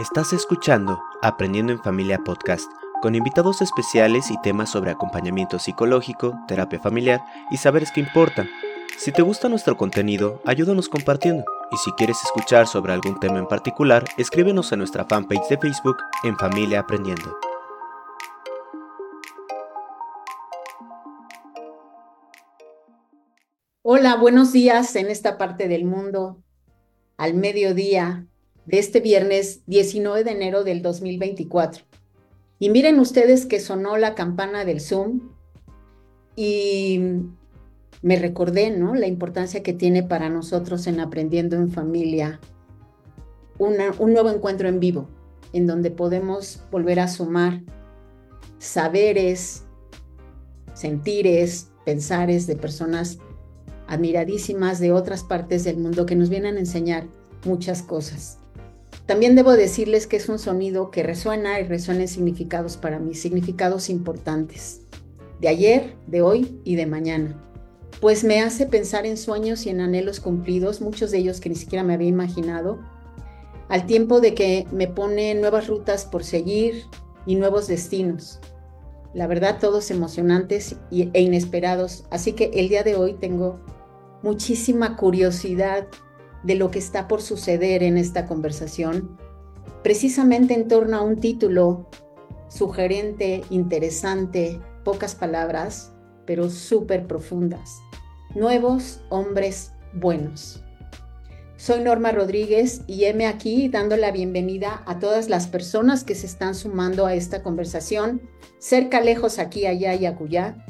Estás escuchando Aprendiendo en Familia Podcast, con invitados especiales y temas sobre acompañamiento psicológico, terapia familiar y saberes que importan. Si te gusta nuestro contenido, ayúdanos compartiendo. Y si quieres escuchar sobre algún tema en particular, escríbenos a nuestra fanpage de Facebook en Familia Aprendiendo. Hola, buenos días en esta parte del mundo, al mediodía de este viernes 19 de enero del 2024. Y miren ustedes que sonó la campana del Zoom y me recordé, ¿no? La importancia que tiene para nosotros en aprendiendo en familia un nuevo encuentro en vivo, en donde podemos volver a sumar saberes, sentires, pensares de personas admiradísimas de otras partes del mundo que nos vienen a enseñar muchas cosas. También debo decirles que es un sonido que resuena y resuena en significados para mí, significados importantes, de ayer, de hoy y de mañana, pues me hace pensar en sueños y en anhelos cumplidos, muchos de ellos que ni siquiera me había imaginado, al tiempo de que me pone nuevas rutas por seguir y nuevos destinos. La verdad, todos emocionantes e inesperados, así que el día de hoy tengo muchísima curiosidad de lo que está por suceder en esta conversación, precisamente en torno a un título sugerente, interesante, pocas palabras, pero súper profundas. Nuevos hombres buenos. Soy Norma Rodríguez y heme aquí dando la bienvenida a todas las personas que se están sumando a esta conversación, cerca, lejos, aquí, allá y acullá,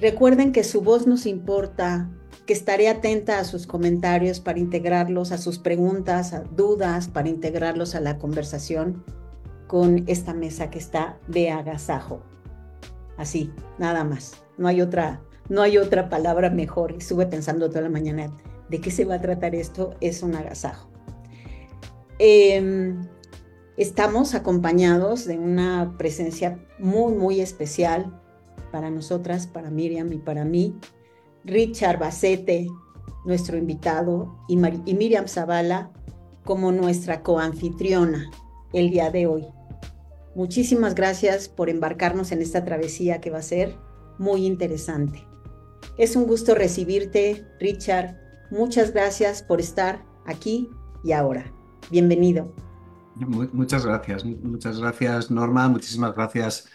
Recuerden que su voz nos importa, que estaré atenta a sus comentarios para integrarlos, a sus preguntas, a dudas, para integrarlos a la conversación con esta mesa que está de agasajo. Así, nada más. No hay otra, no hay otra palabra mejor. Estuve pensando toda la mañana de qué se va a tratar esto. Es un agasajo. Em, estamos acompañados de una presencia muy, muy especial para nosotras, para Miriam y para mí. Richard Bacete, nuestro invitado, y, Miriam Zavala como nuestra coanfitriona el día de hoy. Muchísimas gracias por embarcarnos en esta travesía que va a ser muy interesante. Es un gusto recibirte, Richard. Muchas gracias por estar aquí y ahora. Bienvenido. Muchas gracias, muchas gracias Norma, muchísimas gracias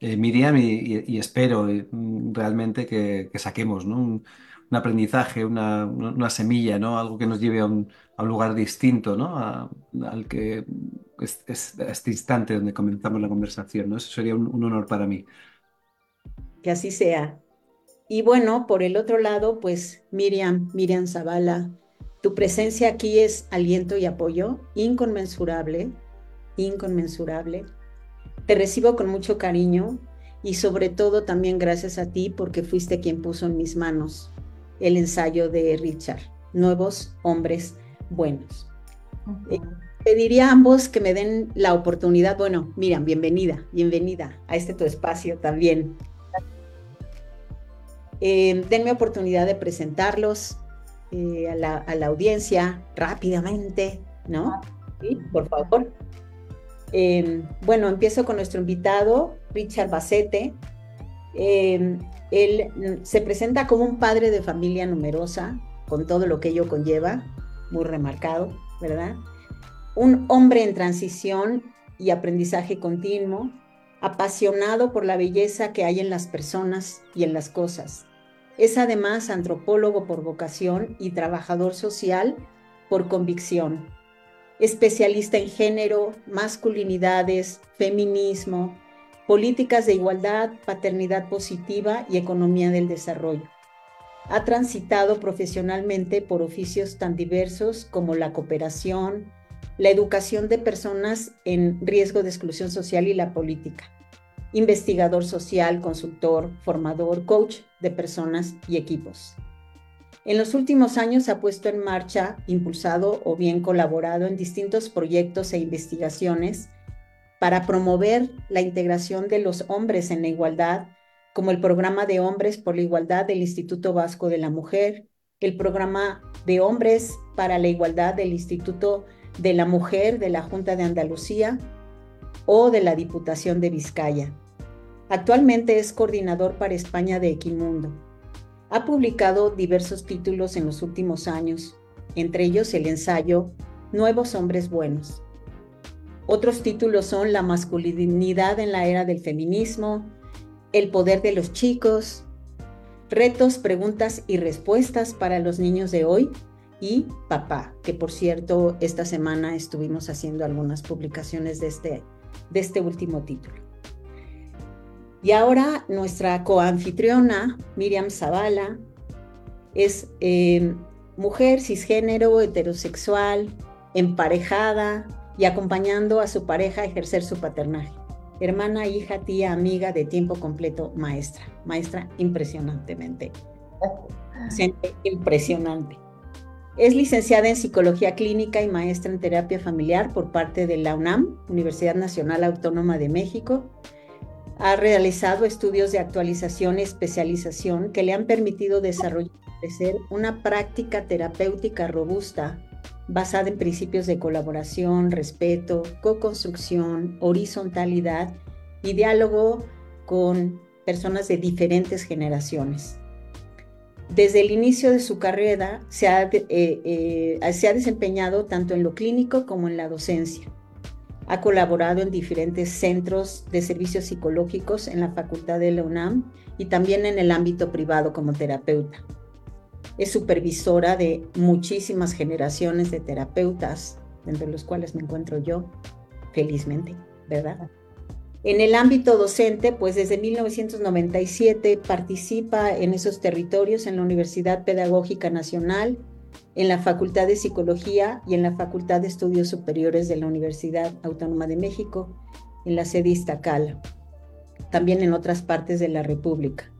eh, Miriam, y, espero eh, realmente que, saquemos un, aprendizaje, una, semilla, ¿no? algo que nos lleve a un, lugar distinto ¿no? al que es, este instante donde comenzamos la conversación. ¿no? Eso sería un, honor para mí. Que así sea. Y bueno, por el otro lado, pues Miriam, Miriam Zavala, tu presencia aquí es aliento y apoyo inconmensurable, inconmensurable te recibo con mucho cariño y sobre todo también gracias a ti porque fuiste quien puso en mis manos el ensayo de Richard, Nuevos Hombres Buenos. Eh, pediría a ambos que me den la oportunidad, bueno, Miriam, bienvenida, bienvenida a este tu espacio también. Eh, denme oportunidad de presentarlos eh, a, la, a, la, audiencia rápidamente, ¿no? Sí, por favor. Em, bueno, empiezo con nuestro invitado, Richard Bacete. Em, él se presenta como un padre de familia numerosa, con todo lo que ello conlleva, muy remarcado, ¿verdad? Un hombre en transición y aprendizaje continuo, apasionado por la belleza que hay en las personas y en las cosas. Es además antropólogo por vocación y trabajador social por convicción especialista en género, masculinidades, feminismo, políticas de igualdad, paternidad positiva y economía del desarrollo. Ha transitado profesionalmente por oficios tan diversos como la cooperación, la educación de personas en riesgo de exclusión social y la política. Investigador social, consultor, formador, coach de personas y equipos. En los últimos años ha puesto en marcha, impulsado o bien colaborado en distintos proyectos e investigaciones para promover la integración de los hombres en la igualdad, como el programa de Hombres por la Igualdad del Instituto Vasco de la Mujer, el programa de Hombres para la Igualdad del Instituto de la mujer de la Junta de Andalucía o de la Diputación de Vizcaya. Actualmente es coordinador para España de Equimundo. Ha publicado diversos títulos en los últimos años, entre ellos el ensayo Nuevos Hombres Buenos. Otros títulos son La masculinidad en la era del feminismo, El poder de los chicos, Retos, preguntas y respuestas para los niños de hoy y Papá, que por cierto esta semana estuvimos haciendo algunas publicaciones de este, este último título. Y ahora nuestra coanfitriona, Miriam Zavala, es eh, mujer cisgénero, heterosexual, emparejada y acompañando a su pareja a ejercer su paternaje. Hermana, hija, tía, amiga de tiempo completo, maestra. Maestra impresionantemente. Impresionante. Es licenciada en Psicología Clínica y maestra en Terapia Familiar por parte de la UNAM, Universidad Nacional Autónoma de México. Ha realizado estudios de actualización y especialización que le han permitido desarrollar una práctica terapéutica robusta basada en principios de colaboración, respeto, co-construcción, horizontalidad y diálogo con personas de diferentes generaciones. Desde el inicio de su carrera se ha, eh, eh, se ha desempeñado tanto en lo clínico como en la docencia. Ha colaborado en diferentes centros de servicios psicológicos en la Facultad de la UNAM y también en el ámbito privado como terapeuta. Es supervisora de muchísimas generaciones de terapeutas, entre los cuales me encuentro yo, felizmente, ¿verdad? En el ámbito docente, pues desde 1997 participa en esos territorios en la Universidad Pedagógica Nacional, en la Facultad de Psicología y en la Facultad de Estudios Superiores de la Universidad Autónoma de México, en la sede Iztacala, también en otras partes de la República.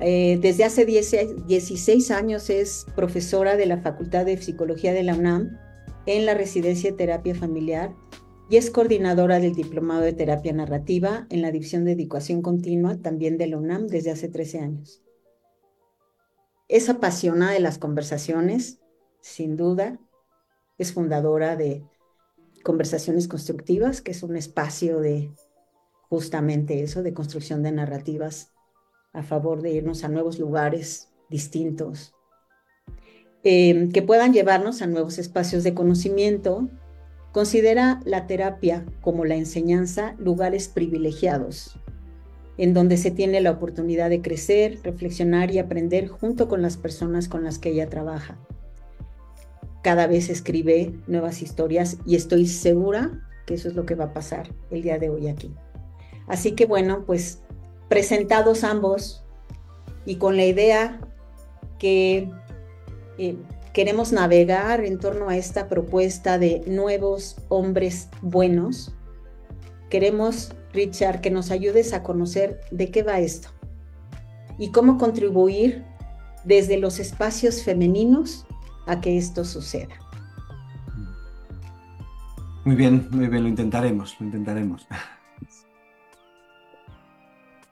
Eh, desde hace 16 años es profesora de la Facultad de Psicología de la UNAM en la Residencia de Terapia Familiar y es coordinadora del Diplomado de Terapia Narrativa en la División de Educación Continua también de la UNAM desde hace 13 años. Es apasionada de las conversaciones, sin duda. Es fundadora de Conversaciones Constructivas, que es un espacio de justamente eso, de construcción de narrativas a favor de irnos a nuevos lugares distintos, eh, que puedan llevarnos a nuevos espacios de conocimiento. Considera la terapia como la enseñanza lugares privilegiados, en donde se tiene la oportunidad de crecer, reflexionar y aprender junto con las personas con las que ella trabaja. Cada vez escribe nuevas historias y estoy segura que eso es lo que va a pasar el día de hoy aquí. Así que bueno, pues presentados ambos y con la idea que eh, queremos navegar en torno a esta propuesta de nuevos hombres buenos, queremos, Richard, que nos ayudes a conocer de qué va esto y cómo contribuir desde los espacios femeninos a que esto suceda. Muy bien, muy bien, lo intentaremos, lo intentaremos.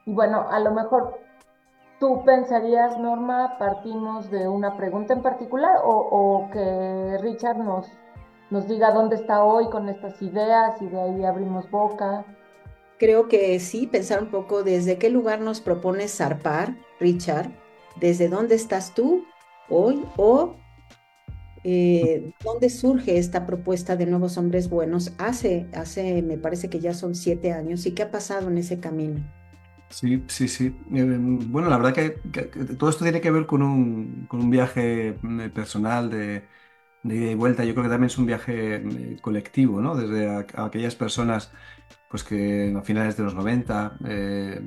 Y bueno, a lo mejor tú pensarías, Norma, partimos de una pregunta en particular o, que Richard nos, nos diga dónde está hoy con estas ideas y de ahí abrimos boca. Creo que sí, pensar un poco desde qué lugar nos propones zarpar, Richard, desde dónde estás tú hoy o eh, dónde surge esta propuesta de nuevos hombres buenos. Hace, hace, me parece que ya son siete años y qué ha pasado en ese camino. Sí, sí, sí. Eh, bueno, la verdad que, todo esto tiene que ver con un, con un viaje mm, personal de, de, ida y vuelta. Yo creo que también es un viaje colectivo, ¿no? Desde aquellas personas pues que a finales de los 90 eh,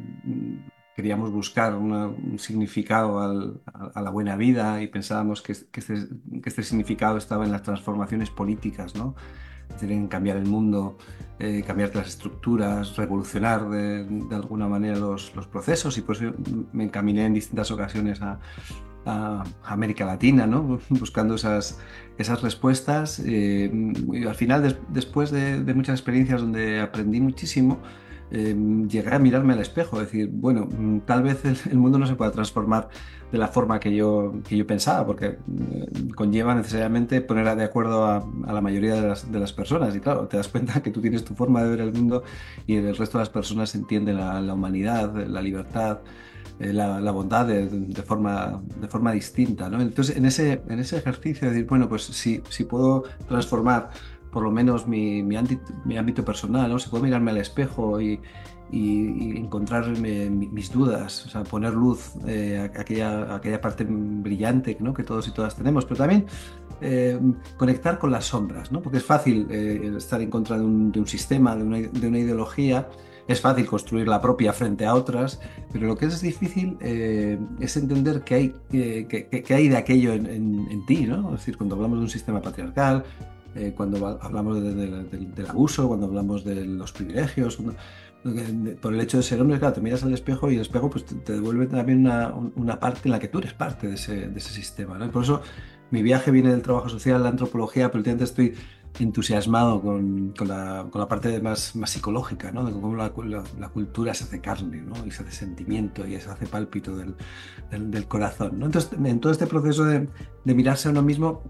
queríamos buscar un significado a, la buena vida y pensábamos este, que este significado estaba en las transformaciones políticas, ¿no? en cambiar el mundo, eh, cambiar las estructuras, revolucionar de, alguna manera los, procesos y pues me encaminé en distintas ocasiones a, América Latina, ¿no? buscando esas, esas respuestas. Eh, y al final, después de, muchas experiencias donde aprendí muchísimo, Em, llegué a mirarme al espejo, decir, bueno, tal vez el, mundo no se pueda transformar de la forma que yo, que yo pensaba, porque mm, conlleva necesariamente poner de acuerdo a, la mayoría de las, personas. Y claro, te das cuenta que tú tienes tu forma de ver el mundo y el resto de las personas entienden la humanidad, la libertad. Eh, la, la, bondad de, de, forma, de forma distinta. ¿no? Entonces, en ese, en ese ejercicio de decir, bueno, pues si, si puedo transformar por lo menos mi, mi, ámbito, mi ámbito personal, ¿no? Si puedo mirarme al espejo y, y, encontrar mis dudas, o sea, poner luz eh, a aquella, aquella parte brillante ¿no? que todos y todas tenemos, pero también eh, conectar con las sombras, ¿no? porque es fácil eh, estar en contra de un, de un sistema, de una, de una, ideología, es fácil construir la propia frente a otras, pero lo que es difícil es entender qué hay, que, que, hay de aquello en, en, en, ti, ¿no? es decir, cuando hablamos de un sistema patriarcal, eh, cuando hablamos de, de, de, del abuso, cuando hablamos de los privilegios, por el hecho de ser hombre, claro, te miras al espejo y el espejo pues, te, devuelve también una, una, parte en la que tú eres parte de ese, ese sistema. ¿no? Por eso mi viaje viene del trabajo social, la antropología, pero últimamente estoy entusiasmado con, con, la, con, la, parte más, más psicológica, ¿no? de cómo la, la, cultura se hace carne ¿no? y se hace sentimiento y se hace pálpito del, del, corazón. ¿no? Entonces, en todo este proceso de, de mirarse a uno mismo,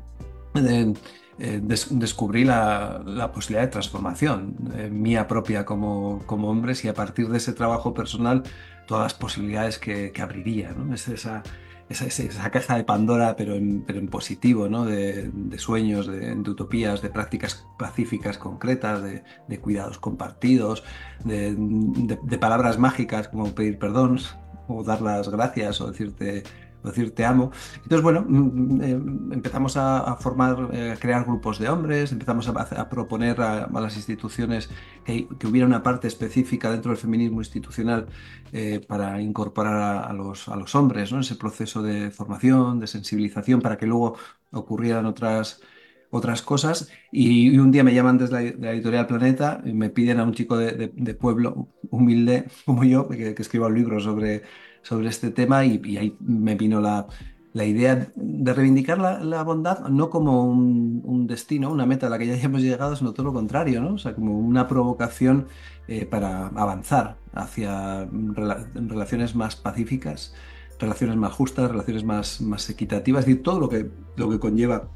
eh, des descubrí la, la, posibilidad de transformación eh, mía propia como, como hombre y a partir de ese trabajo personal todas las posibilidades que, que abriría. ¿no? Es esa, esa, caja de Pandora, pero en, positivo, ¿no? de, de sueños, de, de, utopías, de prácticas pacíficas concretas, de, de cuidados compartidos, de, palabras mágicas como pedir perdón o dar las gracias o decirte decir te amo. Entonces, bueno, mm, mm, eh, empezamos a, formar, eh, a crear grupos de hombres, empezamos a, proponer a, las instituciones que, hubiera una parte específica dentro del feminismo institucional eh, para incorporar a, los, a los hombres, ¿no? Ese proceso de formación, de sensibilización, para que luego ocurrieran otras otras cosas y, un día me llaman desde la, editorial Planeta y me piden a un chico de, de, pueblo humilde como yo que, que escriba un libro sobre sobre este tema y, ahí me vino la, la idea de reivindicar la, la bondad no como un, destino, una meta a la que ya hemos llegado, sino todo lo contrario, ¿no? O sea, como una provocación eh, para avanzar hacia rela relaciones más pacíficas, relaciones más justas, relaciones más, más equitativas, decir, todo lo que, lo que conlleva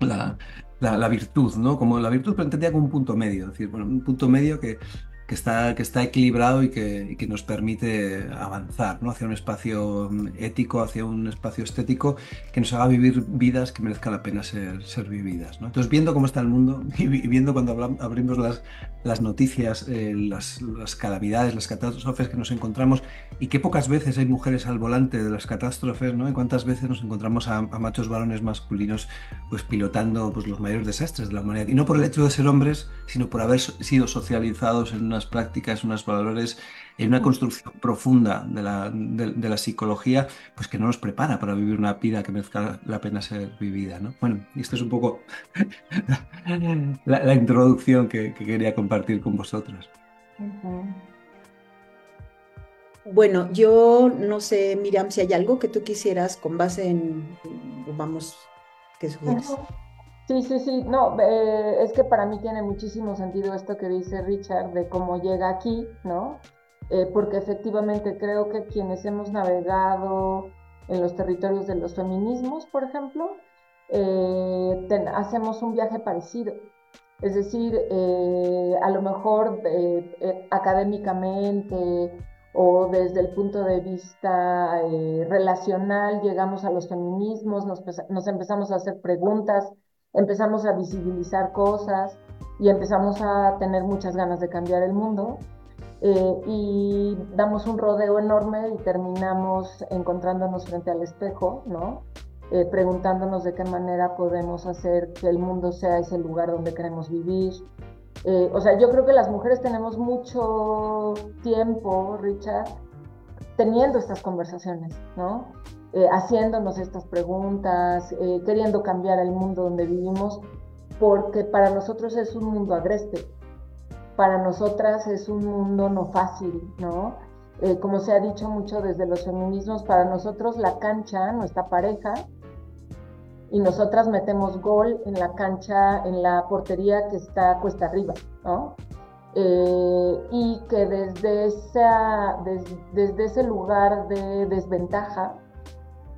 la, la, virtud, ¿no? Como la virtud, pero entendía como un punto medio, decir, bueno, un punto medio que que está, que está equilibrado y que, y que, nos permite avanzar ¿no? hacia un espacio ético, hacia un espacio estético que nos haga vivir vidas que merezca la pena ser, ser vividas. ¿no? Entonces, viendo cómo está el mundo y viendo cuando hablamos, abrimos las, las noticias, eh, las, las, calamidades, las catástrofes que nos encontramos y qué pocas veces hay mujeres al volante de las catástrofes ¿no? y cuántas veces nos encontramos a, a machos varones masculinos pues, pilotando pues, los mayores desastres de la humanidad. Y no por el hecho de ser hombres, sino por haber sido socializados en una unas prácticas, unos valores, en una construcción profunda de la, de, de la, psicología, pues que no nos prepara para vivir una vida que merezca la pena ser vivida. ¿no? Bueno, y esto es un poco la, la introducción que, que, quería compartir con vosotros. Bueno, yo no sé, Miriam, si hay algo que tú quisieras con base en, vamos, que sugieres. Sí, sí, sí, no, eh, es que para mí tiene muchísimo sentido esto que dice Richard de cómo llega aquí, ¿no? Eh, porque efectivamente creo que quienes hemos navegado en los territorios de los feminismos, por ejemplo, eh, hacemos un viaje parecido. Es decir, a lo mejor académicamente o desde el punto de vista relacional llegamos a los feminismos, nos empezamos a hacer preguntas empezamos a visibilizar cosas y empezamos a tener muchas ganas de cambiar el mundo. Eh, y damos un rodeo enorme y terminamos encontrándonos frente al espejo, ¿no? Eh, preguntándonos de qué manera podemos hacer que el mundo sea ese lugar donde queremos vivir. Eh, o sea, yo creo que las mujeres tenemos mucho tiempo, Richard, teniendo estas conversaciones, ¿no? Eh, haciéndonos estas preguntas, eh, queriendo cambiar el mundo donde vivimos, porque para nosotros es un mundo agreste, para nosotras es un mundo no fácil, ¿no? Eh, como se ha dicho mucho desde los feminismos, para nosotros la cancha, nuestra pareja, y nosotras metemos gol en la cancha, en la portería que está cuesta arriba, ¿no? y que desde, esa, desde ese lugar de desventaja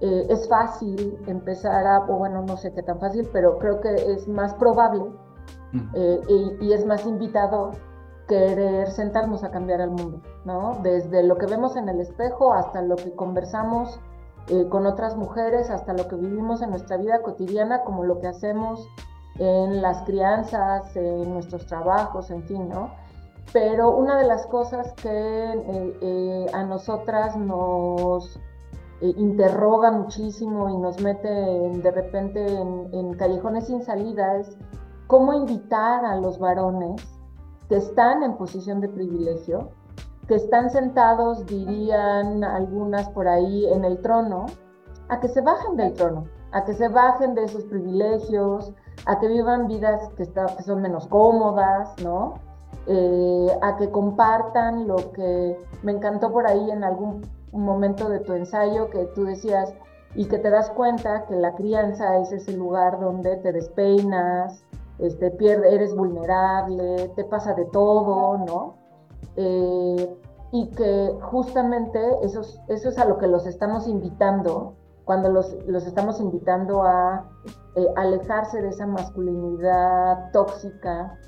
eh, es fácil empezar a, o bueno, no sé qué tan fácil, pero creo que es más probable eh, y, es más invitado querer sentarnos a cambiar el mundo, ¿no? Desde lo que vemos en el espejo hasta lo que conversamos con otras mujeres, hasta lo que vivimos en nuestra vida cotidiana, como lo que hacemos en las crianzas, en nuestros trabajos, en fin, ¿no? Pero una de las cosas que eh, eh, a nosotras nos eh, interroga muchísimo y nos mete de repente en, callejones sin salida es cómo invitar a los varones que están en posición de privilegio, que están sentados, dirían algunas por ahí, en el trono, a que se bajen del trono, a que se bajen de esos privilegios, a que vivan vidas que, que son menos cómodas, ¿no? Eh, a que compartan lo que me encantó por ahí en algún momento de tu ensayo que tú decías y que te das cuenta que la crianza es ese lugar donde te despeinas, este, pierde, eres vulnerable, te pasa de todo, ¿no? Eh, y que justamente eso, eso es a lo que los estamos invitando, cuando los, los estamos invitando a eh, alejarse de esa masculinidad tóxica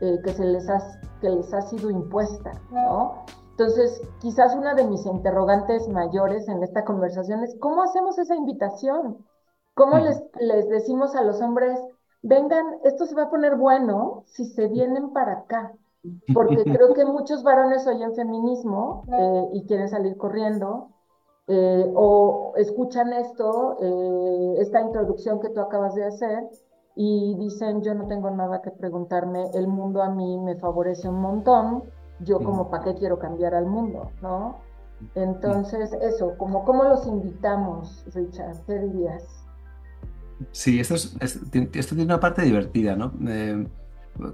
eh, que, se les ha, que les ha sido impuesta, ¿no? Entonces, quizás una de mis interrogantes mayores en esta conversación es, ¿cómo hacemos esa invitación? ¿Cómo les, les decimos a los hombres, vengan, esto se va a poner bueno si se vienen para acá? Porque creo que muchos varones oyen feminismo eh, y quieren salir corriendo, eh, o escuchan esto, esta introducción que tú acabas de hacer, y dicen, yo no tengo nada que preguntarme, el mundo a mí me favorece un montón, yo como para qué quiero cambiar al mundo, ¿no? Entonces, eso, como cómo los invitamos, Richard, ¿qué dirías? Sí, esto, es, esto tiene una parte divertida, ¿no?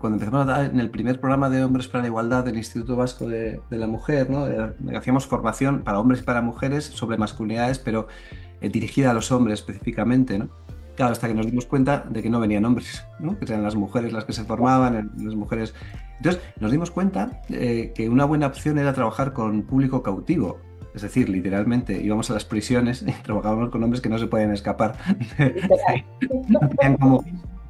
cuando empezamos a dar en el primer programa de Hombres para la Igualdad del Instituto Vasco de, la Mujer, ¿no? hacíamos formación para hombres y para mujeres sobre masculinidades, pero eh, dirigida a los hombres específicamente, ¿no? Claro, hasta que nos dimos cuenta de que no venían hombres, ¿no? que eran las mujeres las que se formaban, las mujeres. Entonces, nos dimos cuenta eh, que una buena opción era trabajar con público cautivo. Es decir, literalmente íbamos a las prisiones y trabajábamos con hombres que no se pueden escapar. como,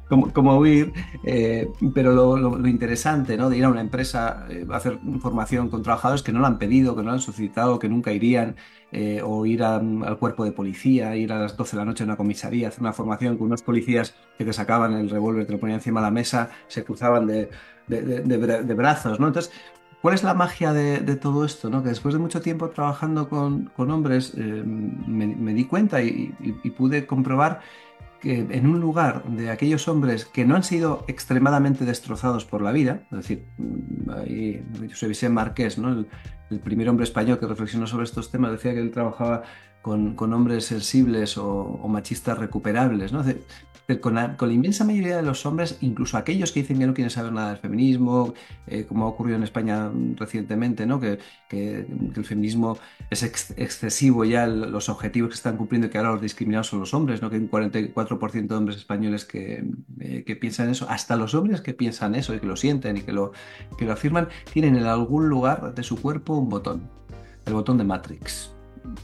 como, huir, eh, pero lo, interesante ¿no? de ir a una empresa eh, a hacer formación con trabajadores que no lo han pedido, que no lo han solicitado, que nunca irían, eh, o ir al cuerpo de policía, ir a las 12 de la noche a una comisaría, hacer una formación con unos policías que te sacaban el revólver, te lo ponían encima de la mesa, se cruzaban de, de, brazos, ¿no? Entonces, ¿Cuál es la magia de, todo esto? ¿no? Que después de mucho tiempo trabajando con, con hombres me, di cuenta y, pude comprobar en un lugar de aquellos hombres que no han sido extremadamente destrozados por la vida, es decir, mm, ahí José Vicente Marqués, ¿no? el, primer hombre español que reflexionó sobre estos temas, decía que él trabajaba con, hombres sensibles o, machistas recuperables. ¿no? Con la, inmensa mayoría de los hombres, incluso aquellos que dicen que no quieren saber nada del feminismo, eh, como ha ocurrido en España recientemente, ¿no? que, el feminismo es excesivo ya los objetivos que están cumpliendo que ahora los discriminados son los hombres, ¿no? que hay un 44% de hombres españoles que, eh, que, piensan eso, hasta los hombres que piensan eso y que lo sienten y que lo, que lo afirman, tienen en algún lugar de su cuerpo un botón, el botón de Matrix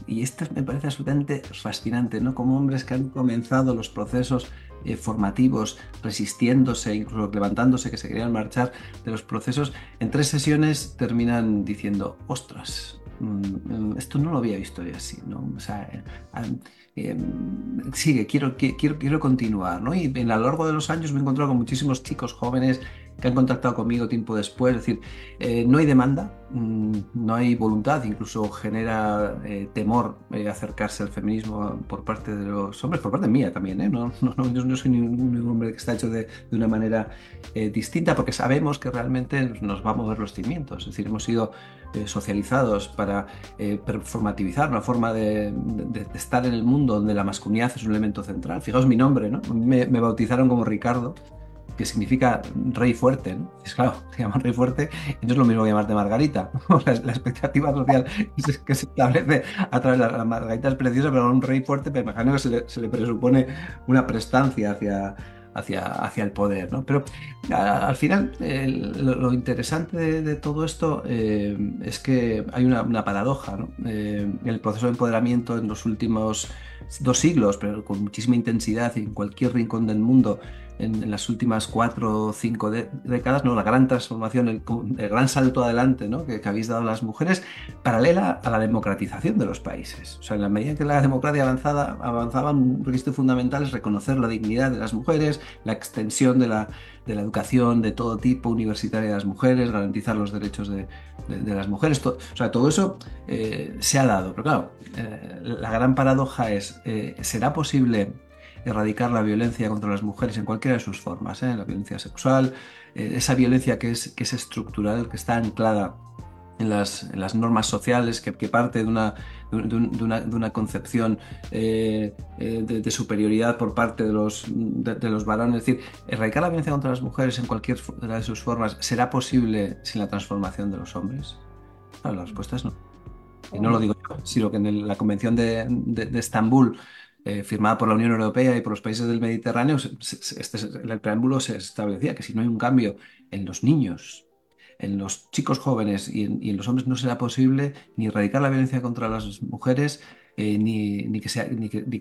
y esto me parece absolutamente fascinante, ¿no? Como hombres que han comenzado los procesos eh, formativos, resistiéndose, incluso levantándose, que se querían marchar de los procesos, en tres sesiones terminan diciendo, ostras, mm, esto no lo había visto yo así, ¿no? O sea, eh, eh, sigue, quiero, quiero, quiero continuar, ¿no? Y a lo largo de los años me he encontrado con muchísimos chicos jóvenes que han contactado conmigo tiempo después. Es decir, eh, no hay demanda, mm, no hay voluntad, incluso genera eh, temor eh, acercarse al feminismo por parte de los hombres, por parte mía también. No, no, no, soy ningún hombre que está hecho de, de una manera distinta, porque sabemos que realmente nos va a mover los cimientos. Es decir, hemos sido socializados para performativizar una forma de, estar en el mundo donde la masculinidad es un elemento central. Fijaos mi nombre, ¿no? Me bautizaron como Ricardo que significa rey fuerte. Es claro, se llama rey fuerte, y no es lo mismo que llamarte Margarita. La, la expectativa social que se establece a través de la, Margarita es preciosa, pero un rey fuerte, me imagino que se le, presupone una prestancia hacia, hacia, hacia el poder. ¿no? Pero al final, lo, interesante de, todo esto eh, es que hay una, paradoja. ¿no? Eh, el proceso de empoderamiento en los últimos dos siglos, pero con muchísima intensidad en cualquier rincón del mundo, en, las últimas cuatro o cinco décadas, ¿no? la gran transformación, el, gran salto adelante ¿no? que, habéis dado las mujeres, paralela a la democratización de los países. O sea, en la medida en que la democracia avanzada, avanzaba, un requisito fundamental es reconocer la dignidad de las mujeres, la extensión de la, de la educación de todo tipo universitaria de las mujeres, garantizar los derechos de, las mujeres. o sea, todo eso eh, se ha dado. Pero claro, eh, la gran paradoja es, eh, ¿será posible erradicar la violencia contra las mujeres en cualquiera de sus formas, ¿eh? la violencia sexual, eh, esa violencia que es, que es estructural, que está anclada en las, en las normas sociales, que, parte de una, de, una, de una, concepción eh, de, superioridad por parte de los, de, los varones. Es decir, erradicar la violencia contra las mujeres en cualquiera de sus formas, ¿será posible sin la transformación de los hombres? la respuesta es no. Y no lo digo yo, sino que en la Convención de, Estambul eh, firmada por la Unión Europea y por los países del Mediterráneo, este, el preámbulo se establecía que si no hay un cambio en los niños, en los chicos jóvenes y en, los hombres no será posible ni erradicar la violencia contra las mujeres, eh, ni, que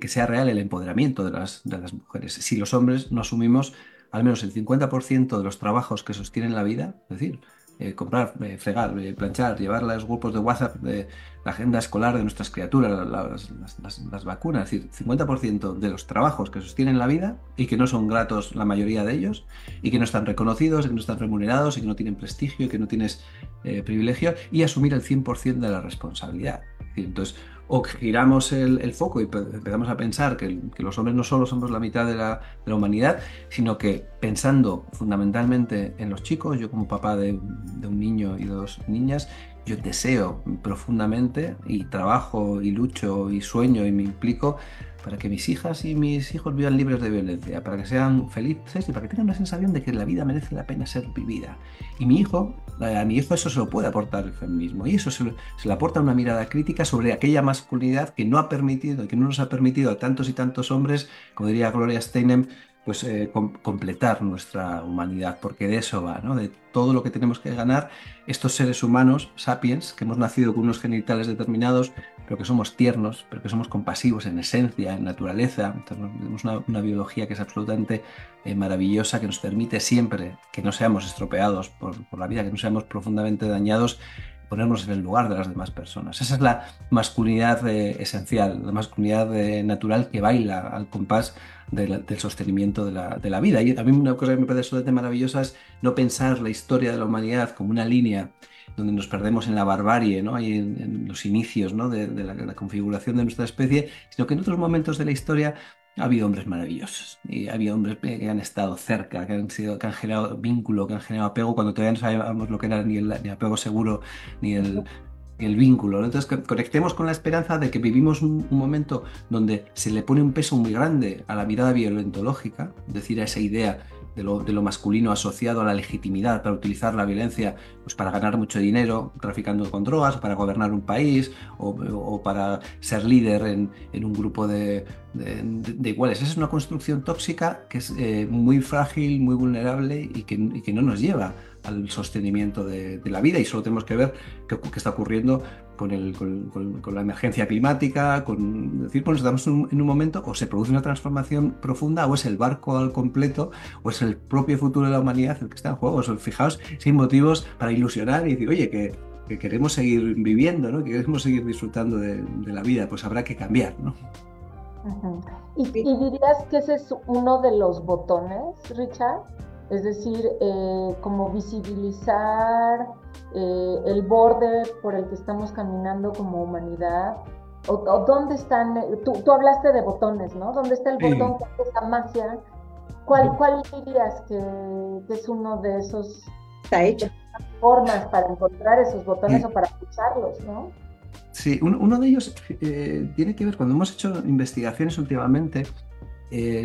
sea, real el empoderamiento de las, de las mujeres. Si los hombres no asumimos al menos el 50% de los trabajos que sostienen la vida, es decir, eh, comprar, eh, fregar, eh, planchar, llevar los grupos de WhatsApp de la agenda escolar de nuestras criaturas, las, vacunas, es decir, 50% de los trabajos que sostienen la vida y que no son gratos la mayoría de ellos y que no están reconocidos, y que no están remunerados y que no tienen prestigio y que no tienes privilegio y asumir el 100% de la responsabilidad. entonces, o giramos el, foco y empezamos a pensar que, los hombres no solo somos la mitad de la, humanidad, sino que pensando fundamentalmente en los chicos, yo como papá de, de un niño y dos niñas, yo deseo profundamente y trabajo y lucho y sueño y me implico para que mis hijas y mis hijos vivan libres de violencia, para que sean felices y para que tengan la sensación de que la vida merece la pena ser vivida. Y mi hijo, a mi hijo eso se lo puede aportar el feminismo y eso se, le aporta una mirada crítica sobre aquella masculinidad que no ha permitido, que no nos ha permitido a tantos y tantos hombres, como diría Gloria Steinem, pues eh, completar nuestra humanidad, porque de eso va, ¿no? de todo lo que tenemos que ganar estos seres humanos, sapiens, que hemos nacido con unos genitales determinados, pero que somos tiernos, pero que somos compasivos en esencia, en naturaleza. tenemos una, biología que es absolutamente eh, maravillosa, que nos permite siempre que no seamos estropeados por, la vida, que no seamos profundamente dañados ponernos en el lugar de las demás personas. Esa es la masculinidad eh, esencial, la masculinidad natural que baila al compás del sostenimiento de la, de la, vida. Y a mí una cosa que me parece absolutamente maravillosa es no pensar la historia de la humanidad como una línea donde nos perdemos en la barbarie, ¿no? Ahí en, los inicios ¿no? de, la, configuración de nuestra especie, sino que en otros momentos de la historia ha habido hombres maravillosos y ha habido hombres que han estado cerca, que han, sido, que han generado vínculo, que han generado apego cuando todavía no sabíamos lo que era ni el apego seguro ni el, el vínculo. Entonces conectemos con la esperanza de que vivimos un, momento donde se le pone un peso muy grande a la mirada violentológica, es decir, a esa idea de lo, masculino asociado a la legitimidad para utilizar la violencia pues para ganar mucho dinero traficando con drogas, para gobernar un país o, para ser líder en, un grupo de, iguales. Esa es una construcción tóxica que es eh, muy frágil, muy vulnerable y que, y que no nos lleva al sostenimiento de, la vida y solo tenemos que ver qué, está ocurriendo con, el, con, la emergencia climática, con decir, pues estamos en un, momento o se produce una transformación profunda o es el barco al completo o es el propio futuro de la humanidad el que está en juego. fijaos sin motivos para ilusionar y decir, oye, que, queremos seguir viviendo, ¿no? que queremos seguir disfrutando de, la vida, pues habrá que cambiar. ¿no? ¿Y, ¿Y dirías que ese es uno de los botones, Richard? Es decir, eh, como visibilizar eh, el borde por el que estamos caminando como humanidad. O, dónde están, tú, hablaste de botones, ¿no? ¿Dónde está el botón que hace esa magia? ¿Cuál, cuál dirías que, es uno de esos está hecho. formas para encontrar esos botones o para usarlos, ¿no? Sí, uno, de ellos eh, tiene que ver, cuando hemos hecho investigaciones últimamente,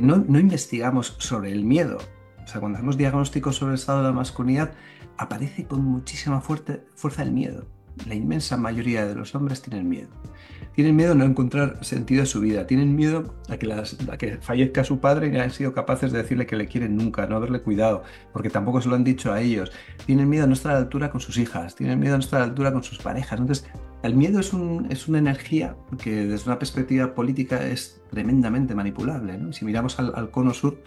no, no, investigamos sobre el miedo, o sea, cuando hacemos diagnósticos sobre el estado de la masculinidad, aparece con muchísima fuerza el miedo. la inmensa mayoría de los hombres tienen miedo. Tienen miedo a no encontrar sentido a su vida, tienen miedo a que, que fallezca su padre y no han sido capaces de decirle que le quieren nunca, no haberle cuidado, porque tampoco se lo han dicho a ellos. Tienen miedo a no estar a la altura con sus hijas, tienen miedo a no estar a la altura con sus parejas. Entonces, el miedo es, un, es una energía que desde una perspectiva política es tremendamente manipulable. Si miramos al, cono sur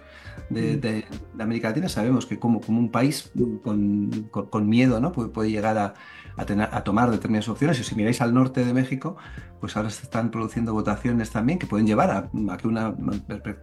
de, América Latina, sabemos que como, como un país con, con, miedo ¿no? puede, puede llegar a, a, tomar determinadas opciones. Y si miráis al norte de México, pues ahora se están produciendo votaciones también que pueden llevar a, que una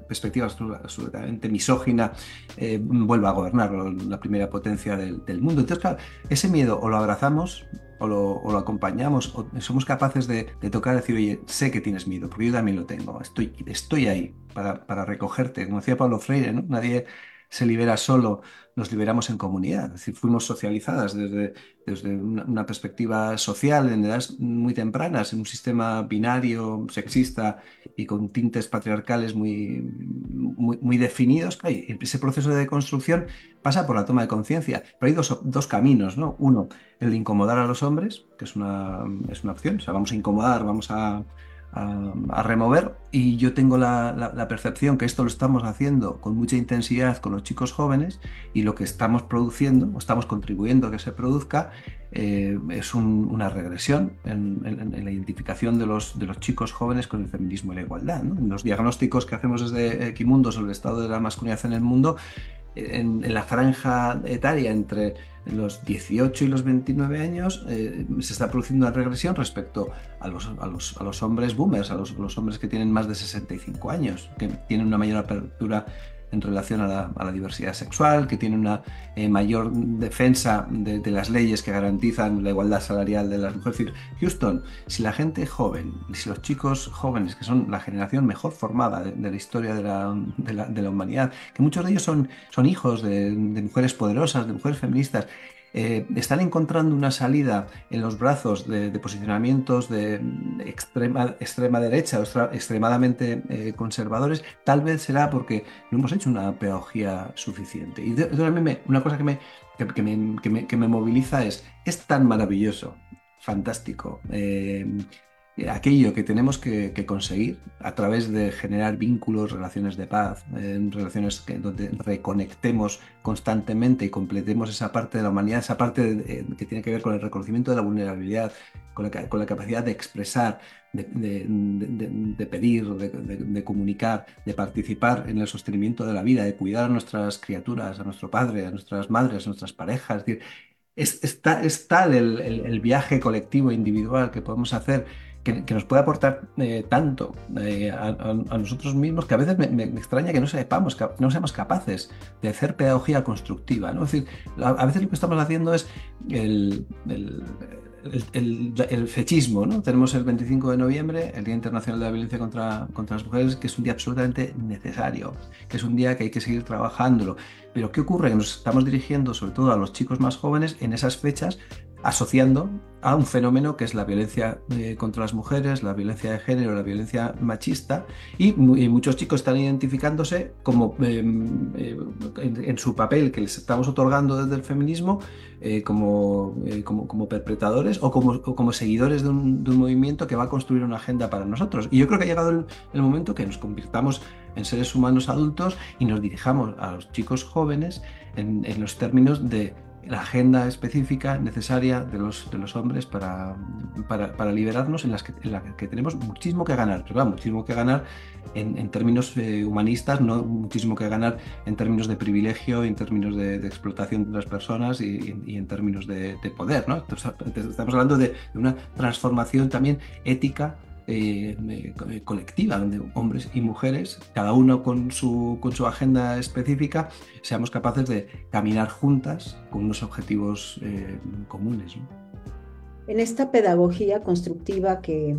perspectiva absolutamente misógina eh, vuelva a gobernar la primera potencia del, mundo. Entonces, claro, ese miedo o lo abrazamos o lo, acompañamos, o somos capaces de, tocar y decir, oye, sé que tienes miedo, porque yo también lo tengo, estoy, estoy ahí para, para recogerte. Como decía Pablo Freire, ¿no? nadie se libera solo, nos liberamos en comunidad. Es decir, fuimos socializadas desde, desde una, perspectiva social en edades muy tempranas, en un sistema binario, sexista y con tintes patriarcales muy, muy, definidos. ese proceso de deconstrucción pasa por la toma de conciencia. Pero hay dos, dos, caminos, ¿no? Uno, el de incomodar a los hombres, que es una, es una opción. O sea, vamos a incomodar, vamos a a, remover y yo tengo la, percepción que esto lo estamos haciendo con mucha intensidad con los chicos jóvenes y lo que estamos produciendo o estamos contribuyendo a que se produzca eh, es una regresión en, la identificación de los, de los chicos jóvenes con el feminismo y la igualdad. Los diagnósticos que hacemos desde Equimundo sobre el estado de la masculinidad en el mundo, en, la franja etaria entre los 18 y los 29 años eh, se está produciendo una regresión respecto a los, a los, a los hombres boomers, a los, a los, hombres que tienen más de 65 años, que tienen una mayor apertura en relación a la, diversidad sexual, que tiene una eh, mayor defensa de, las leyes que garantizan la igualdad salarial de las mujeres. Houston, si la gente joven, si los chicos jóvenes, que son la generación mejor formada de, la historia de la, la, humanidad, que muchos de ellos son, son hijos de mujeres poderosas, de mujeres feministas, eh, están encontrando una salida en los brazos de, posicionamiamente de extrema, extrema derecha o extremadamente eh, conservadores, tal vez será porque no hemos hecho una pedagogía suficiente. Y una cosa que me, que, me, moviliza es, es tan maravilloso, fantástico. Eh, aquello que tenemos que, conseguir a través de generar vínculos, relaciones de paz, relaciones que, donde reconectemos constantemente y completemos esa parte de la humanidad, esa parte que tiene que ver con el reconocimiento de la vulnerabilidad, con la, capacidad de expresar, de, pedir, de, comunicar, de participar en el sostenimiento de la vida, de cuidar a nuestras criaturas, a nuestro padre, a nuestras madres, a nuestras parejas. Es tal el, viaje colectivo, individual que podemos hacer que, nos puede aportar eh, tanto eh, a, nosotros mismos que a veces me, extraña que no sepamos, que no seamos capaces de hacer pedagogía constructiva. ¿no? Es decir, a, veces lo que estamos haciendo es el, fechismo. ¿no? Tenemos el 25 de noviembre, el Día Internacional de la Violencia contra, contra las Mujeres, que es un día absolutamente necesario, que es un día que hay que seguir trabajándolo. Pero ¿qué ocurre? Que nos estamos dirigiendo sobre todo a los chicos más jóvenes en esas fechas asociando a un fenómeno que es la violencia eh, contra las mujeres, la violencia de género, la violencia machista, y, muchos chicos están identificándose como em, eh, en, su papel que les estamos otorgando desde el feminismo eh, como, como, perpetradores o como, como seguidores de un, movimiento que va a construir una agenda para nosotros. Y yo creo que ha llegado el, momento que nos convirtamos en seres humanos adultos y nos dirijamos a los chicos jóvenes en, en los términos de la agenda específica necesaria de los, de los hombres para, para, liberarnos en, las que, en la que tenemos muchísimo que ganar, pero muchísimo que ganar en, términos eh, humanistas, no muchísimo que ganar en términos de privilegio, en términos de, explotación de las personas y, en términos de, poder. ¿no? Estamos hablando de una transformación también ética eh, eh, colectiva, donde hombres y mujeres, cada uno con su, con su agenda específica, seamos capaces de caminar juntas con unos objetivos eh, comunes. En esta pedagogía constructiva que,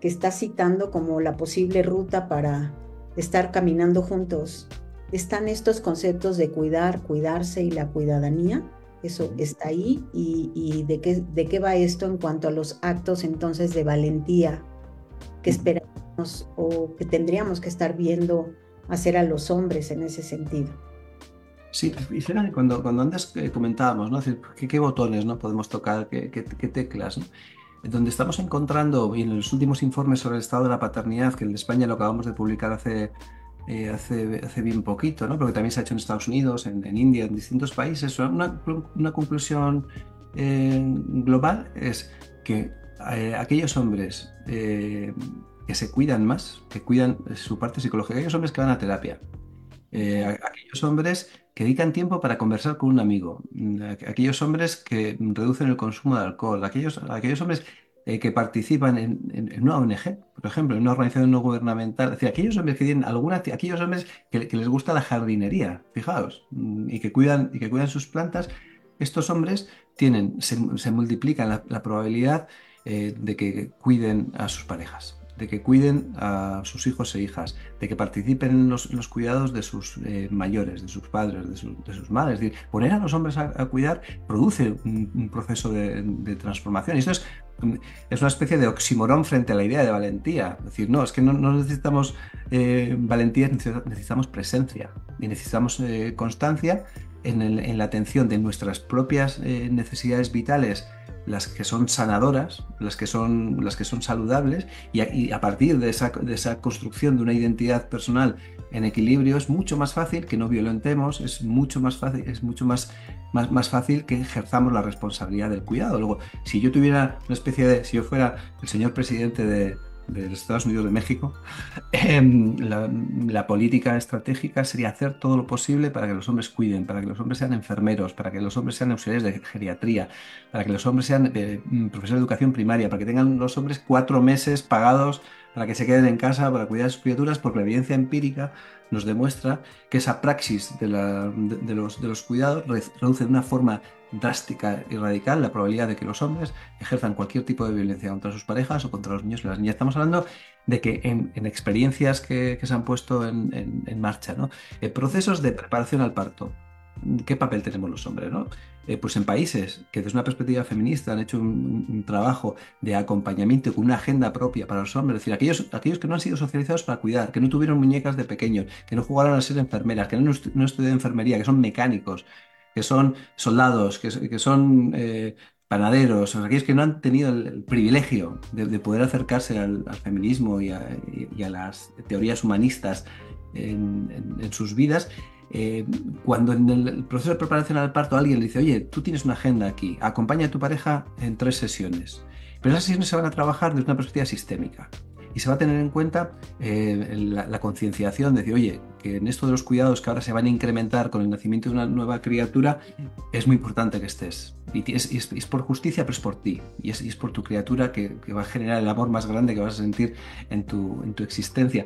que está citando como la posible ruta para estar caminando juntos, están estos conceptos de cuidar, cuidarse y la cuidadanía. Eso está ahí y, y de, qué, de qué va esto en cuanto a los actos entonces de valentía que esperamos o que tendríamos que estar viendo hacer a los hombres en ese sentido. Sí, y cuando, cuando antes eh, comentábamos, ¿no? ¿qué, ¿qué, botones ¿no? podemos tocar, qué, teclas, donde estamos encontrando, y en los últimos informes sobre el estado de la paternidad, que en España lo acabamos de publicar hace, eh, hace, hace, bien poquito, ¿no? porque también se ha hecho en Estados Unidos, en, India, en distintos países, una, una conclusión eh, global es que eh, aquellos hombres que se cuidan más, que cuidan su parte psicológica, aquellos hombres que van a terapia, aquellos hombres que dedican tiempo para conversar con un amigo, mm, aquellos hombres que reducen el consumo de alcohol, aquellos, aquellos hombres eh, que participan en, una ONG, por ejemplo, en una organización no gubernamental, es decir, aquellos hombres que tienen alguna, aquellos hombres que, les gusta la jardinería, fijaos, mm, y que cuidan, y que cuidan sus plantas, estos hombres tienen, se, multiplican la, probabilidad eh, de que cuiden a sus parejas de que cuiden a sus hijos e hijas, de que participen en los, cuidados de sus eh, mayores, de sus padres, de, sus madres. Es decir, poner a los hombres a, cuidar produce un, proceso de, transformación. Y esto es, es, una especie de oximorón frente a la idea de valentía. Es decir, no, es que no, necesitamos eh, valentía, necesitamos presencia y necesitamos constancia en, la atención de nuestras propias necesidades vitales las que son sanadoras, las que son, las que son saludables, y a, partir de esa, de esa, construcción de una identidad personal en equilibrio es mucho más fácil que no violentemos, es mucho más fácil, es mucho más, más, más fácil que ejerzamos la responsabilidad del cuidado. Luego, si yo tuviera una especie de, si yo fuera el señor presidente de, de los Estados Unidos de México, em, la, política estratégica sería hacer todo lo posible para que los hombres cuiden, para que los hombres sean enfermeros, para que los hombres sean auxiliares de geriatría, para que los hombres sean eh, profesores de educación primaria, para que tengan los hombres cuatro meses pagados para que se queden en casa para cuidar a sus criaturas, porque la evidencia empírica nos demuestra que esa praxis de los cuidados reduce de una forma drástica y radical la probabilidad de que los hombres ejerzan cualquier tipo de violencia contra sus parejas o contra los niños y las niñas. Estamos hablando de que en, experiencias que, se han puesto en, marcha, ¿no? Eh, procesos de preparación al parto, ¿qué papel tenemos los hombres? ¿no? Eh, pues en países que desde una perspectiva feminista han hecho un, trabajo de acompañamiento con una agenda propia para los hombres, es decir, aquellos, aquellos que no han sido socializados para cuidar, que no tuvieron muñecas de pequeños, que no jugaron a ser enfermeras, que no, no estudiaron enfermería, que son mecánicos, que son soldados, que, son eh, panaderos, aquellos que no han tenido el, privilegio de, poder acercarse al, feminismo y a, las teorías humanistas en, sus vidas, eh, cuando en el proceso de preparación al parto alguien le dice, oye, tú tienes una agenda aquí, acompaña a tu pareja en tres sesiones, pero esas sesiones se van a trabajar desde una perspectiva sistémica y se va a tener en cuenta eh, la, concienciación de decir, oye, que en esto de los cuidados que ahora se van a incrementar con el nacimiento de una nueva criatura, es muy importante que estés. Y es, por justicia, pero es por ti. Y es, por tu criatura que, que, va a generar el amor más grande que vas a sentir en tu, en tu existencia.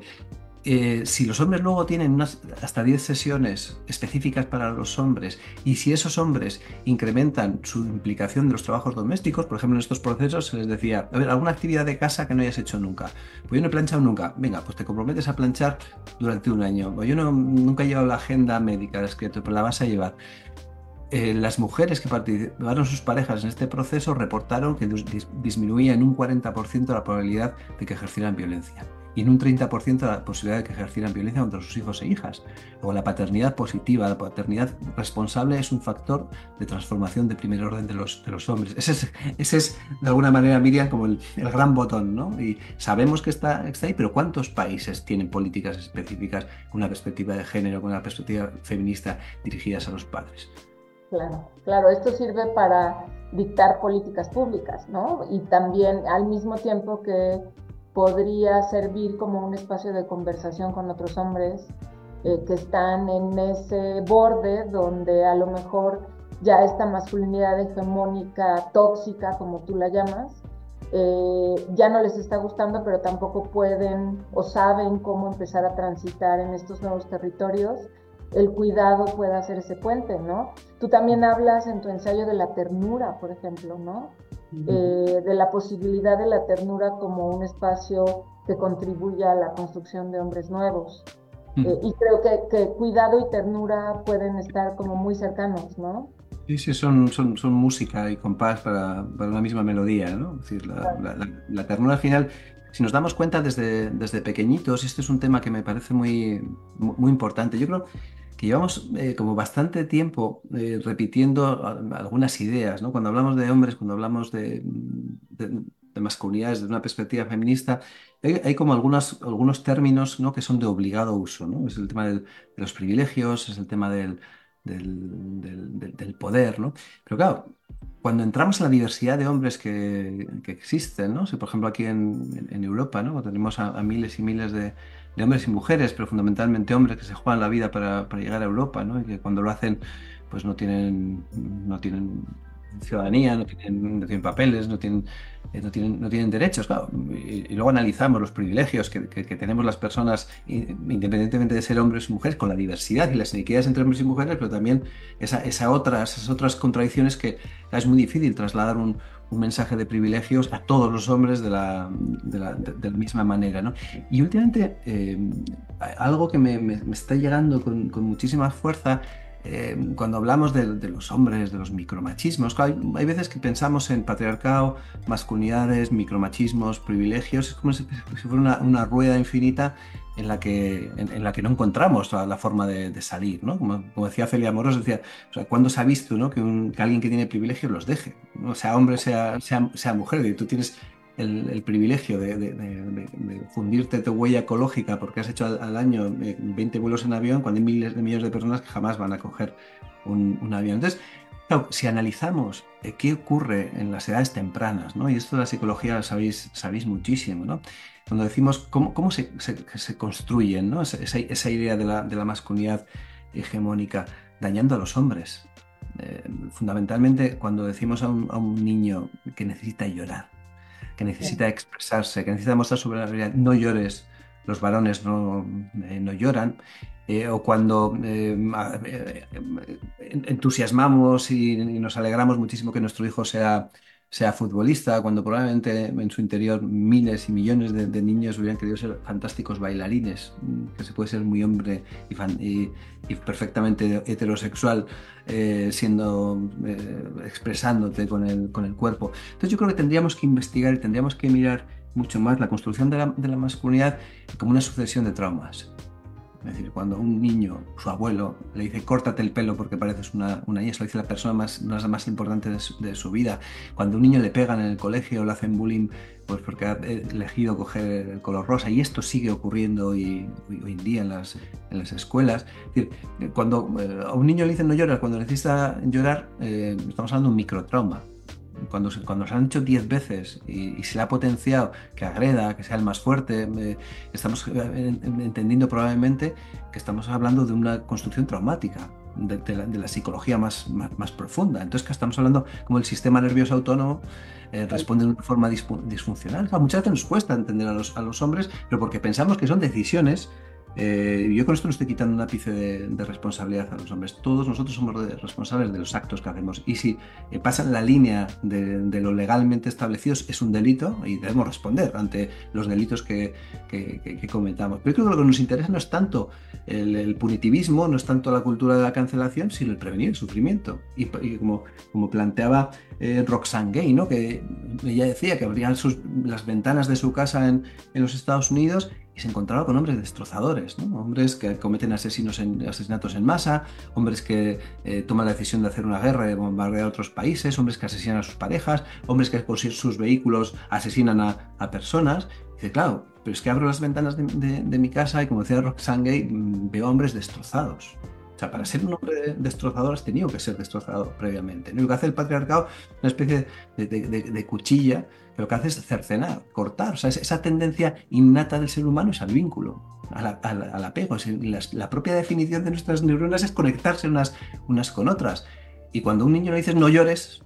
Eh, si los hombres luego tienen unas, hasta 10 sesiones específicas para los hombres y si esos hombres incrementan su implicación de los trabajos domésticos, por ejemplo en estos procesos se les decía, a ver, alguna actividad de casa que no hayas hecho nunca. Pues yo no he planchado nunca. Venga, pues te comprometes a planchar durante un año. Pues yo no, nunca he llevado la agenda médica, escrito, pero la vas a llevar. Eh, las mujeres que participaron sus parejas en este proceso reportaron que disminuía en un 40% la probabilidad de que ejercieran violencia y en un 30% la posibilidad de que ejercieran violencia contra sus hijos e hijas. O la paternidad positiva, la paternidad responsable es un factor de transformación de primer orden de los, de los hombres. Ese es, ese es, de alguna manera, Miriam, como el, gran botón, ¿no? Y sabemos que está, está ahí, pero ¿cuántos países tienen políticas específicas con una perspectiva de género, con una perspectiva feminista dirigidas a los padres? Claro, claro, esto sirve para dictar políticas públicas, ¿no? Y también al mismo tiempo que podría servir como un espacio de conversación con otros hombres eh, que están en ese borde donde a lo mejor ya esta masculinidad hegemónica tóxica, como tú la llamas, eh, ya no les está gustando, pero tampoco pueden o saben cómo empezar a transitar en estos nuevos territorios. El cuidado puede hacer ese puente, ¿no? Tú también hablas en tu ensayo de la ternura, por ejemplo, ¿no? Eh, de la posibilidad de la ternura como un espacio que contribuya a la construcción de hombres nuevos. Eh, y creo que, cuidado y ternura pueden estar como muy cercanos, ¿no? Sí, sí, son, son, son música y compás para, para, una misma melodía, ¿no? Es decir, la, la, ternura al final, si nos damos cuenta desde, desde pequeñitos, este es un tema que me parece muy, muy importante. Yo creo que llevamos eh, como bastante tiempo eh, repitiendo algunas ideas, ¿no? Cuando hablamos de hombres, cuando hablamos de, de, masculinidades desde una perspectiva feminista, hay, como algunos, algunos términos ¿no? que son de obligado uso, ¿no? Es el tema de los privilegios, es el tema del, del, poder, ¿no? Pero claro, cuando entramos en la diversidad de hombres que, existen, ¿no? Si, por ejemplo, aquí en, Europa, ¿no? Tenemos a, miles y miles de, hombres y mujeres, pero fundamentalmente hombres que se juegan la vida para, llegar a Europa, ¿no? Y que cuando lo hacen, pues no tienen, no tienen ciudadanía, no tienen, papeles, no tienen, eh, no tienen, no tienen derechos. Y, luego analizamos los privilegios que, que, tenemos las personas, independientemente de ser hombres o mujeres, con la diversidad y las inequidades entre hombres y mujeres, pero también esa, esa otras, esas otras contradicciones que es muy difícil trasladar un, un mensaje de privilegios a todos los hombres de la, de la, de, misma manera. ¿no? Y últimamente, eh, algo que me, me, me, está llegando con, con muchísima fuerza eh, cuando hablamos de, los hombres, de los micromachismos, hay, veces que pensamos en patriarcado, masculinidades, micromachismos, privilegios, es como si, fuera una, rueda infinita en la que, en, la que no encontramos la, forma de, salir, ¿no? Como, decía Celia Moros, decía, ¿cuándo se ha visto ¿no? que, alguien que tiene privilegios los deje? ¿no? Sea hombre, sea, mujer, tú tienes el, privilegio de, fundirte tu huella ecológica porque has hecho al, año 20 eh, vuelos en avión cuando hay miles de millones de personas que jamás van a coger un, avión. Entonces, si analizamos eh, qué ocurre en las edades tempranas, ¿no? y esto de la psicología lo sabéis, sabéis muchísimo, ¿no? cuando decimos cómo, cómo se, se, construyen ¿no? esa, esa, idea de la, de la, masculinidad hegemónica, dañando a los hombres. Eh, fundamentalmente cuando decimos a un, a un niño que necesita llorar, que necesita expresarse, que necesita mostrar su realidad, no llores, los varones no, eh, no lloran, eh, o cuando eh, entusiasmamos y, nos alegramos muchísimo que nuestro hijo sea sea futbolista, cuando probablemente en su interior miles y millones de, niños hubieran querido ser fantásticos bailarines, mm, que se puede ser muy hombre y, perfectamente heterosexual, eh, siendo, eh, expresándote con el, con el cuerpo. Entonces yo creo que tendríamos que investigar y tendríamos que mirar mucho más la construcción de la, de la masculinidad como una sucesión de traumas. Es decir, cuando un niño, su abuelo, le dice córtate el pelo porque pareces una, una niña, eso lo dice la persona más, no más importante de su, vida. Cuando un niño le pegan en el colegio, le hacen bullying, pues porque ha elegido coger el color rosa. Y esto sigue ocurriendo hoy, hoy, en día en las, en las escuelas. Es decir, cuando eh, a un niño le dicen no lloras, cuando necesita llorar, eh, estamos hablando de un microtrauma cuando, cuando se han hecho 10 veces y, se le ha potenciado que agreda, que sea el más fuerte, estamos eh, entendiendo probablemente que estamos hablando de una construcción traumática. De, la, psicología más, más, profunda. Entonces, que estamos hablando como el sistema nervioso autónomo eh, responde de una forma disfuncional. muchas veces nos cuesta entender a los, a los hombres, pero porque pensamos que son decisiones eh, yo con esto no estoy quitando un ápice de, responsabilidad a los hombres. Todos nosotros somos responsables de los actos que hacemos. Y si eh, pasan la línea de, lo legalmente establecido, es un delito y debemos responder ante los delitos que, cometamos. Pero creo que lo que nos interesa no es tanto el, punitivismo, no es tanto la cultura de la cancelación, sino el prevenir el sufrimiento. Y, como, como planteaba eh, Roxane Gay, ¿no? que ella decía que abrían sus, las ventanas de su casa en, en los Estados Unidos se encontraba con hombres destrozadores, hombres que cometen asesinatos en masa, hombres que eh, toman la decisión de hacer una guerra, de bombardear otros países, hombres que asesinan a sus parejas, hombres que con sus vehículos asesinan a, personas. dice, claro, pero es que abro las ventanas de, mi casa y como decía Roxane mm, veo hombres destrozados. Sea, para ser un hombre destrozador has tenido que ser destrozado previamente. Lo que hace el patriarcado, una especie de cuchilla lo que hace es cercenar, cortar. O sea, esa tendencia innata del ser humano es al vínculo, al, apego. la, propia definición de nuestras neuronas es conectarse unas, unas con otras. Y cuando a un niño le dices no llores,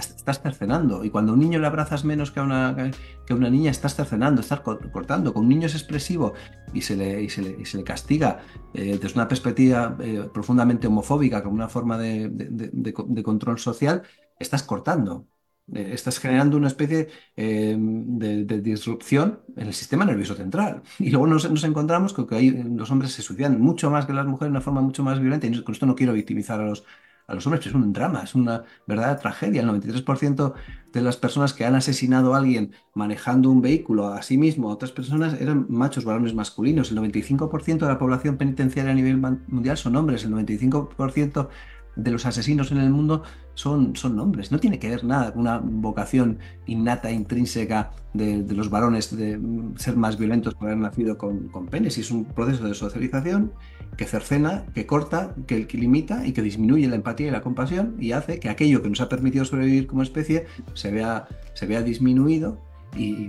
estás, cercenando. Y cuando a un niño le abrazas menos que a una, que una niña, estás cercenando, estás cortando. Con un niño es expresivo y se le, se le, castiga eh, desde una perspectiva eh, profundamente homofóbica, como una forma de control social, estás cortando. Eh, estás generando una especie de, disrupción en el sistema nervioso central. Y luego nos, encontramos con que los hombres se suicidan mucho más que las mujeres de una forma mucho más violenta. Y con esto no quiero victimizar a los, a los hombres, es un drama, es una verdadera tragedia. El 93% de las personas que han asesinado a alguien manejando un vehículo a sí mismo, a otras personas, eran machos, varones masculinos. El 95% de la población penitenciaria a nivel mundial son hombres, el 95% de los asesinos en el mundo son, son hombres. No tiene que ver nada con una vocación innata, intrínseca de, los varones de ser más violentos por haber nacido con, con penes. Es un proceso de socialización que cercena, que corta, que, limita y que disminuye la empatía y la compasión y hace que aquello que nos ha permitido sobrevivir como especie se vea, se vea disminuido y,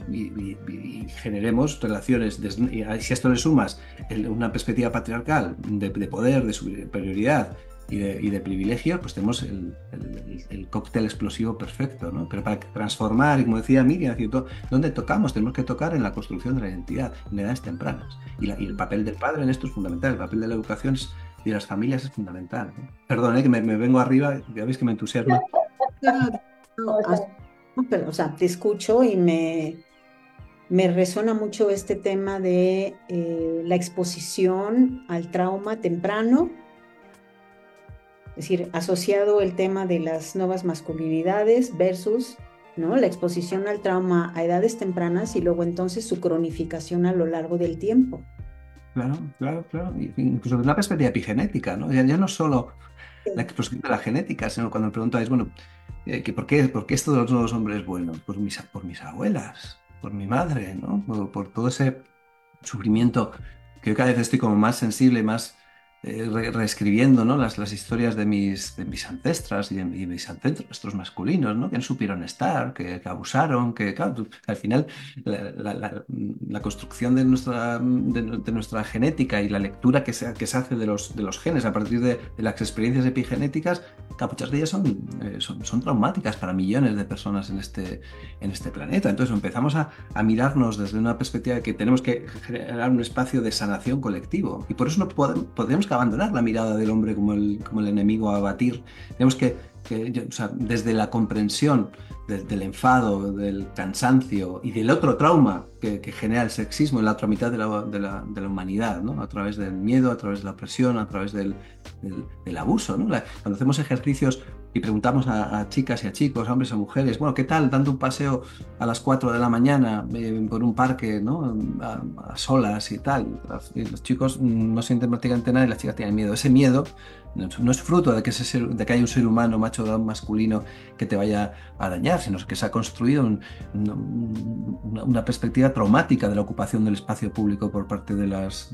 generemos relaciones. y si a esto le sumas una perspectiva patriarcal de, de poder, de superioridad y de, y de privilegios, pues tenemos el, cóctel explosivo perfecto, ¿no? Pero para transformar, y como decía Miriam, ¿cierto? ¿dónde tocamos? Tenemos que tocar en la construcción de la identidad, en edades tempranas. Y, el papel del padre en esto es fundamental, el papel de la educación y de las familias es fundamental. Perdón, ¿eh? que me, vengo arriba, ya veis que me entusiasma. o sea, te escucho y me, me resuena mucho este tema de eh, la exposición al trauma temprano es decir, asociado el tema de las nuevas masculinidades versus ¿no? la exposición al trauma a edades tempranas y luego entonces su cronificación a lo largo del tiempo. Claro, claro, claro. Incluso desde una perspectiva epigenética, ¿no? Ya, no solo la exposición de la genética, sino cuando me preguntáis, bueno, eh, ¿por, qué, ¿por qué estos los hombres buenos? Pues mis, por mis abuelas, por mi madre, ¿no? Por, por todo ese sufrimiento que yo cada vez estoy como más sensible, más eh, reescribiendo ¿no? las, las historias de mis, de mis ancestras y de, mis ancestros masculinos, ¿no? que no supieron estar, que, abusaron, que al final la, construcción de nuestra, de, nuestra genética y la lectura que se, que se hace de los, de los genes a partir de, las experiencias epigenéticas, muchas de ellas son, eh, son, son, traumáticas para millones de personas en este, en este planeta. Entonces empezamos a, a mirarnos desde una perspectiva de que tenemos que generar un espacio de sanación colectivo y por eso no podemos, abandonar la mirada del hombre como el, como el enemigo a abatir. Tenemos que, desde la comprensión del enfado, del cansancio y del otro trauma que, genera el sexismo en la otra mitad de la, de la, de la humanidad, ¿no? a través del miedo, a través de la opresión, a través del, del, abuso. ¿no? cuando hacemos ejercicios y preguntamos a, chicas y a chicos, a hombres y mujeres, bueno, ¿qué tal dando un paseo a las 4 de la mañana eh, por un parque ¿no? a, solas y tal? los chicos no sienten prácticamente nada y las chicas tienen miedo. Ese miedo no es fruto de que, ese de que haya un ser humano macho masculino que te vaya a dañar, sino que se ha construido una, perspectiva traumática de la ocupación del espacio público por parte de las,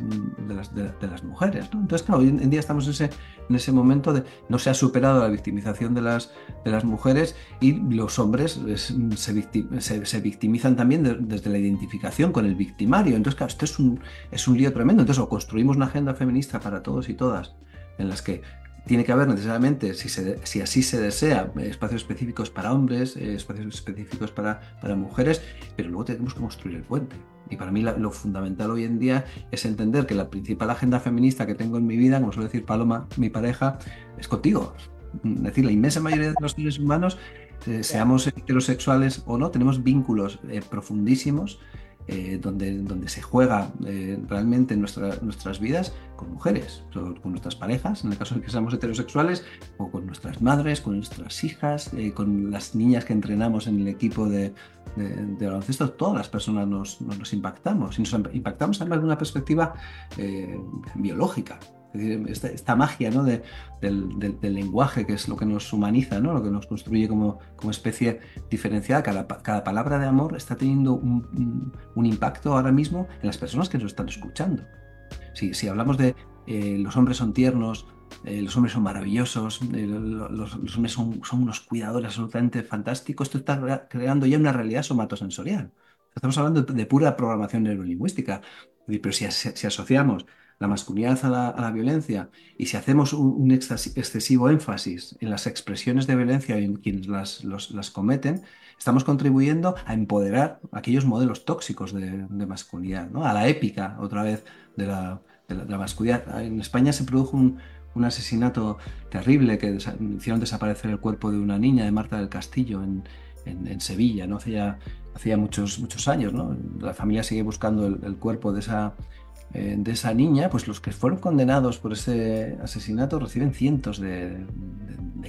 de las, de, las mujeres. Entonces, claro, hoy en día estamos en ese, en ese momento de no se ha superado la victimización de las, de las mujeres y los hombres se, se, victimizan también desde la identificación con el victimario. Entonces, claro, esto es un, es un lío tremendo. Entonces, o construimos una agenda feminista para todos y todas en las que tiene que haber necesariamente, si, así se desea, espacios específicos para hombres, eh, espacios específicos para, para, mujeres, pero luego tenemos que construir el puente. Y para mí lo fundamental hoy en día es entender que la principal agenda feminista que tengo en mi vida, como suele decir Paloma, mi pareja, es contigo. Es decir, la inmensa mayoría de los seres humanos, eh, seamos heterosexuales o no, tenemos vínculos eh, profundísimos eh, donde, donde se juega eh, realmente en nuestras vidas con mujeres, con nuestras parejas, en el caso de que seamos heterosexuales, o con nuestras madres, con nuestras hijas, eh, con las niñas que entrenamos en el equipo de, de, baloncesto, todas las personas nos, nos, impactamos y nos impactamos además de una perspectiva biológica. Esta, magia ¿no? del, lenguaje, que es lo que nos humaniza, ¿no? lo que nos construye como, como especie diferenciada. Cada, cada, palabra de amor está teniendo un, impacto ahora mismo en las personas que nos están escuchando. Si, si hablamos de eh, los hombres son tiernos, eh, los hombres son maravillosos, eh, los, hombres son, son, unos cuidadores absolutamente fantásticos, esto está creando ya una realidad somatosensorial. Estamos hablando de pura programación neurolingüística. Pero si, si asociamos la masculinidad a la, violencia y si hacemos un, excesivo énfasis en las expresiones de violencia en quienes las, las cometen, estamos contribuyendo a empoderar aquellos modelos tóxicos de, masculinidad, ¿no? a la épica otra vez de la, masculinidad. En España se produjo un, asesinato terrible que hicieron desaparecer el cuerpo de una niña de Marta del Castillo en, Sevilla, ¿no? Hacía, hacía muchos, muchos años. ¿no? La familia sigue buscando el cuerpo de esa, eh, de esa niña, pues los que fueron condenados por ese asesinato reciben cientos de,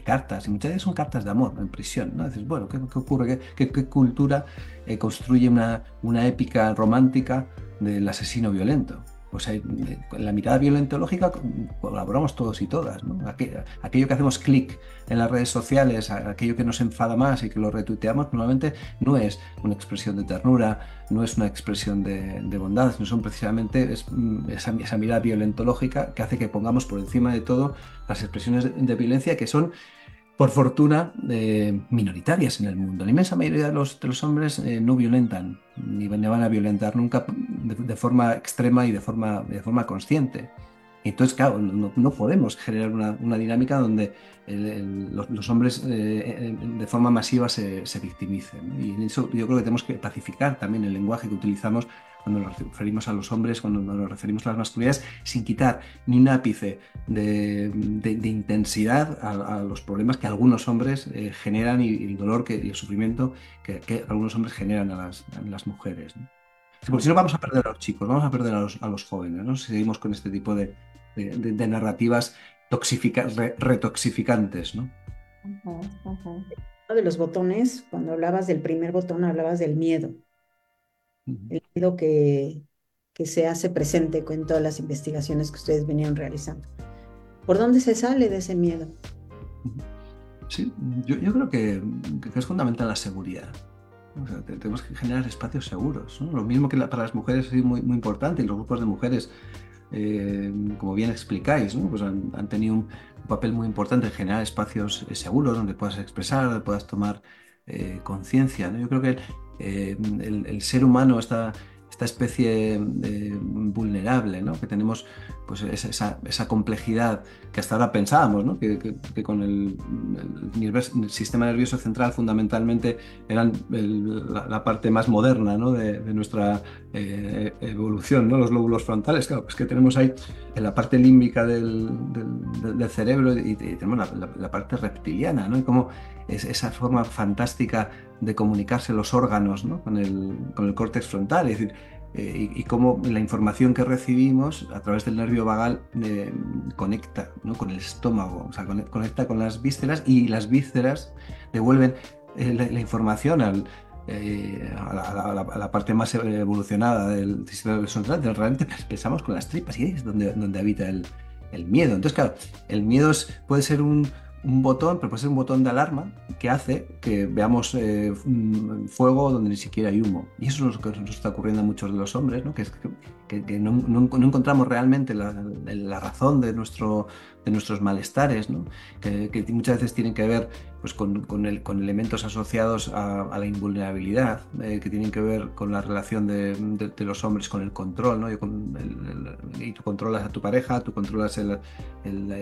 cartas, y muchas veces son cartas de amor en prisión, ¿no? Dices, bueno, ¿qué, ocurre? ¿Qué, cultura eh, construye una, una épica romántica del asesino violento? Pues en la mirada violentológica colaboramos todos y todas. Aquello que hacemos clic en las redes sociales, aquello que nos enfada más y que lo retuiteamos, normalmente no es una expresión de ternura, no es una expresión de, bondad, sino son precisamente mm, esa, mirada violentológica que hace que pongamos por encima de todo las expresiones de violencia que son por fortuna, eh, minoritarias en el mundo. La inmensa mayoría de los, de los hombres eh, no violentan, ni van a violentar nunca de, forma extrema y de forma, de forma consciente. Entonces, claro, no, podemos generar una, dinámica donde los, hombres eh, de forma masiva se, se victimicen. Y en eso yo creo que tenemos que pacificar también el lenguaje que utilizamos cuando nos referimos a los hombres, cuando nos referimos a las masculinidades, sin quitar ni un ápice de, intensidad a, los problemas que algunos hombres eh, generan y, el dolor que, y el sufrimiento que, algunos hombres generan a las, mujeres. Porque si no vamos a perder a los chicos, vamos a perder a los, jóvenes, ¿no? si seguimos con este tipo de, narrativas retoxificantes. ¿no? Uno de los botones, cuando hablabas del primer botón, hablabas del miedo el miedo que, que se hace presente con todas las investigaciones que ustedes venían realizando. ¿Por dónde se sale de ese miedo? Sí, yo, yo creo que, que, es fundamental la seguridad. tenemos que generar espacios seguros. Lo mismo que para las mujeres es muy, muy importante y los grupos de mujeres, eh, como bien explicáis, pues han, han, tenido un, papel muy importante en generar espacios eh, seguros donde puedas expresar, donde puedas tomar eh, conciencia. ¿no? Yo creo que eh, el, ser humano, esta, esta especie eh, vulnerable, ¿no? que tenemos pues, esa, complejidad que hasta ahora pensábamos, que, con el, sistema nervioso central fundamentalmente eran la, parte más moderna de, nuestra eh, evolución, ¿no? los lóbulos frontales, claro, pues que tenemos ahí en la parte límbica del, del, cerebro y, tenemos la, parte reptiliana, ¿no? y como es esa forma fantástica de comunicarse los órganos con, el, con el córtex frontal, es decir, eh, y, cómo la información que recibimos a través del nervio vagal eh, conecta con el estómago, o sea, conecta con las vísceras y las vísceras devuelven eh, la, información al, a, la, parte más evolucionada del sistema central, realmente pensamos con las tripas y ahí es donde, donde habita el, el miedo. Entonces, claro, el miedo puede ser un, un botón, pero puede ser un botón de alarma que hace que veamos eh, fuego donde ni siquiera hay humo. Y eso es lo que nos está ocurriendo a muchos de los hombres, ¿no? No, encontramos realmente la, razón de, nuestro, de nuestros malestares, ¿no? que, muchas veces tienen que ver pues, con, con, el, con elementos asociados a, la invulnerabilidad, eh, que tienen que ver con la relación de, los hombres con el control. ¿no? Y, tú controlas a tu pareja, tú controlas el,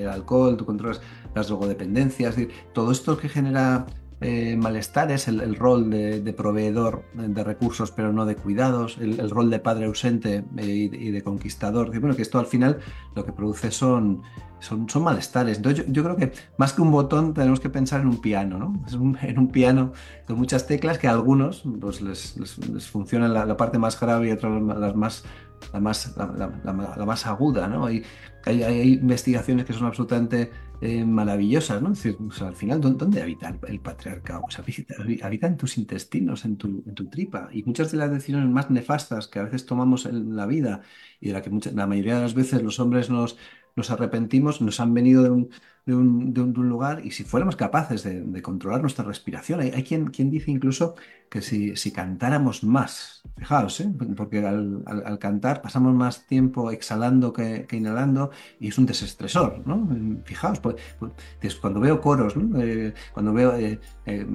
alcohol, tú controlas las drogodependencias, todo esto que genera eh, malestares, el, rol de, proveedor de recursos pero no de cuidados, el, rol de padre ausente eh, y, de conquistador, bueno, que esto al final lo que produce son, son, son malestares. Entonces yo, creo que más que un botón tenemos que pensar en un piano, ¿no? Es en un piano con muchas teclas que a algunos pues, les, funciona la, parte más grave y a otros las más la más, la, más aguda, ¿no? Hay, hay, investigaciones que son absolutamente eh, maravillosas, ¿no? Al final, ¿dónde, habita el, patriarcado? habita, en tus intestinos, en tu, en tu tripa. Y muchas de las decisiones más nefastas que a veces tomamos en la vida y de la que la mayoría de las veces los hombres nos, arrepentimos, nos han venido de un, lugar y si fuéramos capaces de, controlar nuestra respiración, hay, quien, dice incluso que si, si cantáramos más, fijaos, ¿eh? porque al, al, cantar pasamos más tiempo exhalando que, que, inhalando y es un desestresor, ¿no? Fijaos, pues, pues cuando veo coros, ¿no? eh, cuando veo eh, eh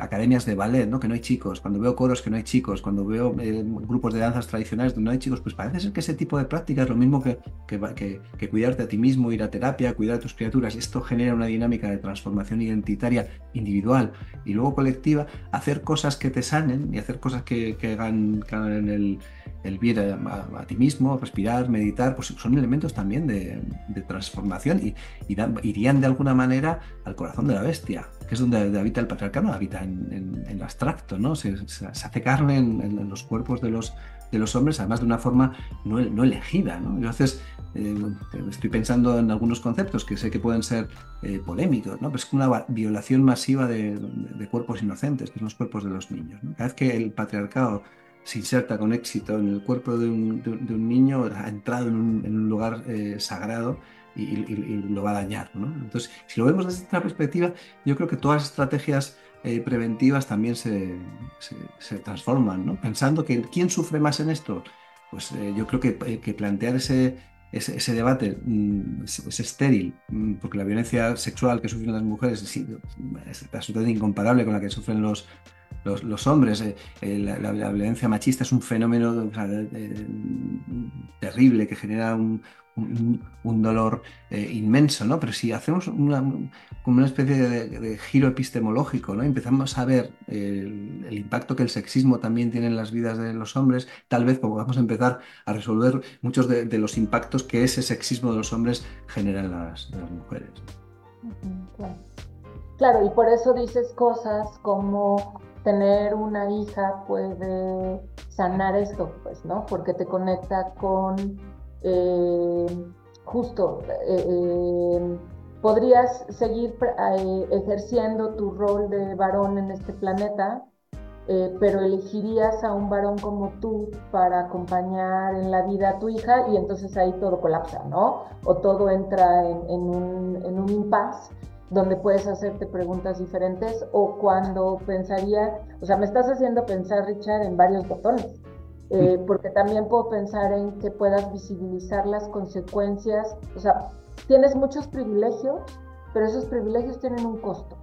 academias de ballet, ¿no? que no hay chicos, cuando veo coros que no hay chicos, cuando veo eh, grupos de danzas tradicionales donde no hay chicos, pues parece ser que ese tipo de prácticas lo mismo que, que, que cuidarte a ti mismo, ir a terapia, cuidar a tus criaturas. Esto genera una dinámica de transformación identitaria individual y luego colectiva. Hacer cosas que te sanen y hacer cosas que, que hagan, en el, el bien a, ti mismo, respirar, meditar, pues son elementos también de, transformación y, irían de alguna manera al corazón de la bestia, que es donde habita el patriarcado, habita en, el abstracto, ¿no? Se, hace carne en, los cuerpos de los de los hombres, además de una forma no, no elegida. ¿no? Entonces, eh, estoy pensando en algunos conceptos que sé que pueden ser eh, polémicos, ¿no? pero es una violación masiva de, cuerpos inocentes, que son los cuerpos de los niños. Cada vez que el patriarcado se inserta con éxito en el cuerpo de un, niño, ha entrado en un, lugar eh, sagrado y, lo va a dañar. Entonces, si lo vemos desde esta perspectiva, yo creo que todas las estrategias eh, preventivas también se, se, transforman, ¿no? Pensando que quién sufre más en esto, pues eh, yo creo que, eh, que plantear ese, ese, debate mm, es, estéril, mm, porque la violencia sexual que sufren las mujeres es, es absolutamente incomparable con la que sufren los, los, hombres. la, violencia machista es un fenómeno terrible que genera un, un, dolor eh, inmenso, ¿no? Pero si hacemos una, una especie de, giro epistemológico, ¿no? Empezamos a ver el, impacto que el sexismo también tiene en las vidas de los hombres, tal vez podamos empezar a resolver muchos de, los impactos que ese sexismo de los hombres genera en las, mujeres. Claro. y por eso dices cosas como tener una hija puede sanar esto, pues, ¿no? Porque te conecta con eh, justo, eh, eh, podrías seguir ejerciendo tu rol de varón en este planeta, pero elegirías a un varón como tú para acompañar en la vida a tu hija y entonces ahí todo colapsa, ¿no? O todo entra en, un, en un impasse donde puedes hacerte preguntas diferentes o cuando pensaría, o sea, me estás haciendo pensar, Richard, en varios botones. Eh, porque también puedo pensar en que puedas visibilizar las consecuencias, o sea, tienes muchos privilegios, pero esos privilegios tienen un costo.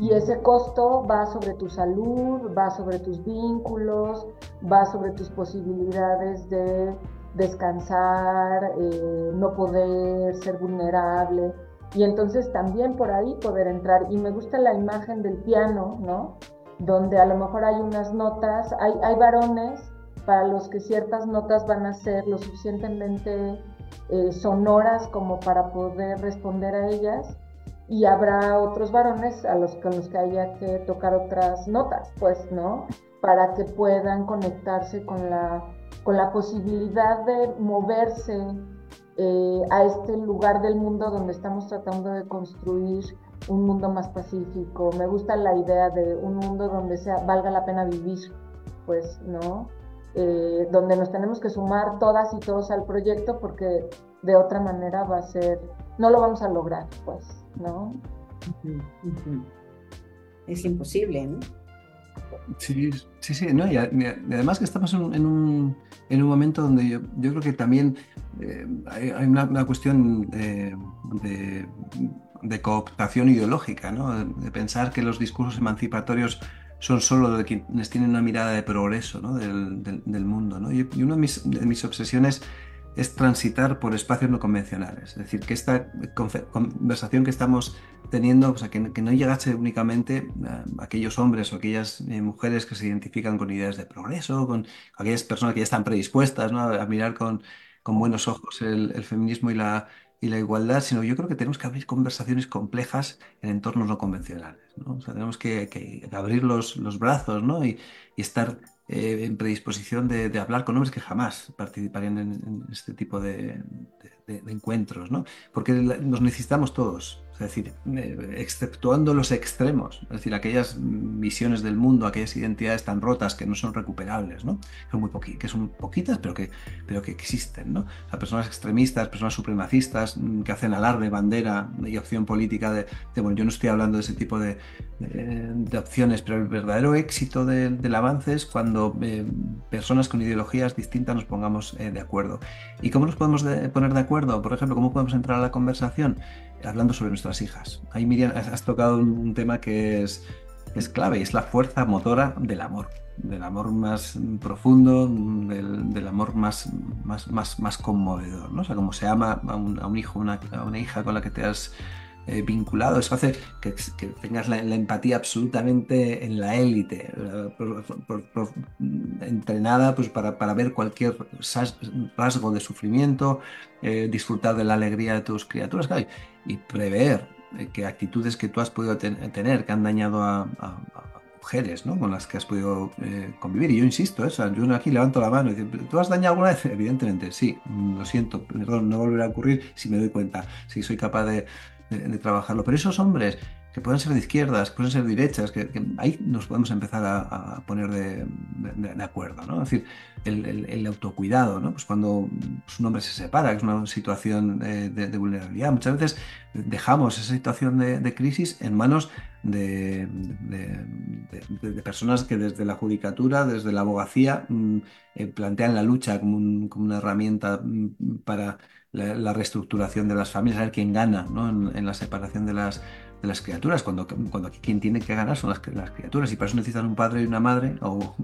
Y ese costo va sobre tu salud, va sobre tus vínculos, va sobre tus posibilidades de descansar, eh, no poder ser vulnerable. Y entonces también por ahí poder entrar. Y me gusta la imagen del piano, ¿no? Donde a lo mejor hay unas notas, hay, hay varones para los que ciertas notas van a ser lo suficientemente eh, sonoras como para poder responder a ellas y habrá otros varones a los con los que haya que tocar otras notas, pues, ¿no? Para que puedan conectarse con la, con la posibilidad de moverse eh, a este lugar del mundo donde estamos tratando de construir un mundo más pacífico. Me gusta la idea de un mundo donde sea, valga la pena vivir, pues, ¿no? Eh, donde nos tenemos que sumar todas y todos al proyecto porque de otra manera va a ser, no lo vamos a lograr, pues, ¿no? Es imposible, ¿no? Sí, sí, sí, ¿no? y, además que estamos en un, en un, momento donde yo, creo que también eh, hay, una, cuestión de, de, cooptación ideológica, ¿no? de pensar que los discursos emancipatorios son solo de quienes tienen una mirada de progreso del, mundo. ¿no? Y, una de mis, obsesiones es transitar por espacios no convencionales. Es decir, que esta conversación que estamos teniendo, o que, no llegase únicamente a aquellos hombres o aquellas eh, mujeres que se identifican con ideas de progreso, con aquellas personas que ya están predispuestas a, mirar con, buenos ojos el feminismo y la, igualdad, sino yo creo que tenemos que abrir conversaciones complejas en entornos no convencionales. ¿no? O sea, tenemos que, abrir los, brazos ¿no? y estar eh, en predisposición de, hablar con hombres que jamás participarían en, este tipo de, encuentros, ¿no? porque nos necesitamos todos. Es decir, eh, exceptuando los extremos, es decir, aquellas visiones del mundo, aquellas identidades tan rotas que no son recuperables, ¿no? Son muy que son poquitas, pero que, pero que existen, ¿no? personas extremistas, personas supremacistas mm, que hacen alarde, bandera y opción política de, bueno, yo no estoy hablando de ese tipo de, opciones, pero el verdadero éxito del avance es cuando eh, personas con ideologías distintas nos pongamos eh, de acuerdo. ¿Y cómo nos podemos poner de acuerdo? Por ejemplo, ¿cómo podemos entrar a la conversación? Hablando sobre nuestras hijas. Ahí, Miriam, has tocado un, tema que es, es clave y es la fuerza motora del amor, del amor más profundo, del, amor más, más, más, más, conmovedor, ¿no? O sea, como se ama a un, hijo, una, a una hija con la que te has eh, vinculado. Eso hace que, tengas la, empatía absolutamente en la élite, entrenada pues, para, ver cualquier rasgo de sufrimiento, eh, disfrutar de la alegría de tus criaturas y prever eh, que actitudes que tú has podido tener que han dañado a, mujeres ¿no? con las que has podido convivir. Y yo insisto, ¿eh? yo aquí levanto la mano y digo, ¿tú has dañado alguna vez? Evidentemente, sí, lo siento, perdón, no volverá a ocurrir si me doy cuenta, si soy capaz de, de trabajarlo. Pero esos hombres que pueden ser de izquierdas, que pueden ser de derechas, que, ahí nos podemos empezar a, poner de, acuerdo, ¿no? Es decir, el, autocuidado, ¿no? Pues cuando un hombre se separa, que es una situación de, vulnerabilidad, muchas veces dejamos esa situación de, crisis en manos de, personas que desde la judicatura, desde la abogacía, mm, eh, plantean la lucha como, una herramienta mm, para la, reestructuración de las familias, a ver quién gana ¿no? en la separación de las de las criaturas, cuando, cuando quien tiene que ganar son las, las criaturas y para eso necesitan un padre y una madre, o,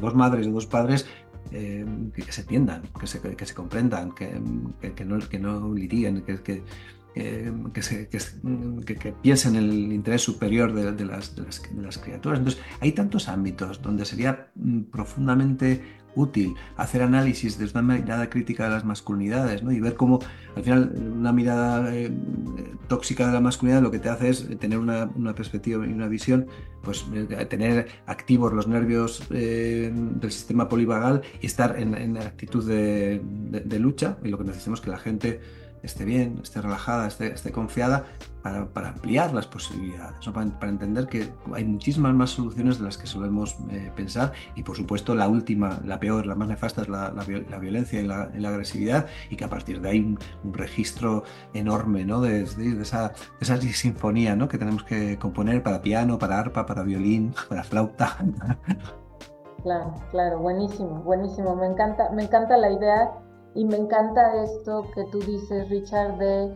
dos madres o dos padres eh, que, se entiendan, que se, que se comprendan, que, que, no, que no litiguen, que, que, que, se, que, piensen en el interés superior de, de, las, de, las, de, las, criaturas. Entonces, hay tantos ámbitos donde sería mm, profundamente útil hacer análisis desde una mirada crítica de las masculinidades ¿no? y ver cómo al final una mirada eh, tóxica de la masculinidad lo que te hace es tener una, perspectiva y una visión, pues eh, tener activos los nervios eh, del sistema polivagal y estar en, actitud de, lucha y lo que necesitamos es que la gente esté bien, esté relajada, esté, esté confiada, para, para, ampliar las posibilidades, para, para, entender que hay muchísimas más soluciones de las que solemos eh, pensar y por supuesto la última, la peor, la más nefasta es la, la, violencia y la, agresividad y que a partir de ahí un, registro enorme ¿no? de, de, esa, de esa sinfonía ¿no? que tenemos que componer para piano, para arpa, para violín, para flauta. Claro, claro, buenísimo, buenísimo. Me encanta, me encanta la idea y me encanta esto que tú dices, Richard, de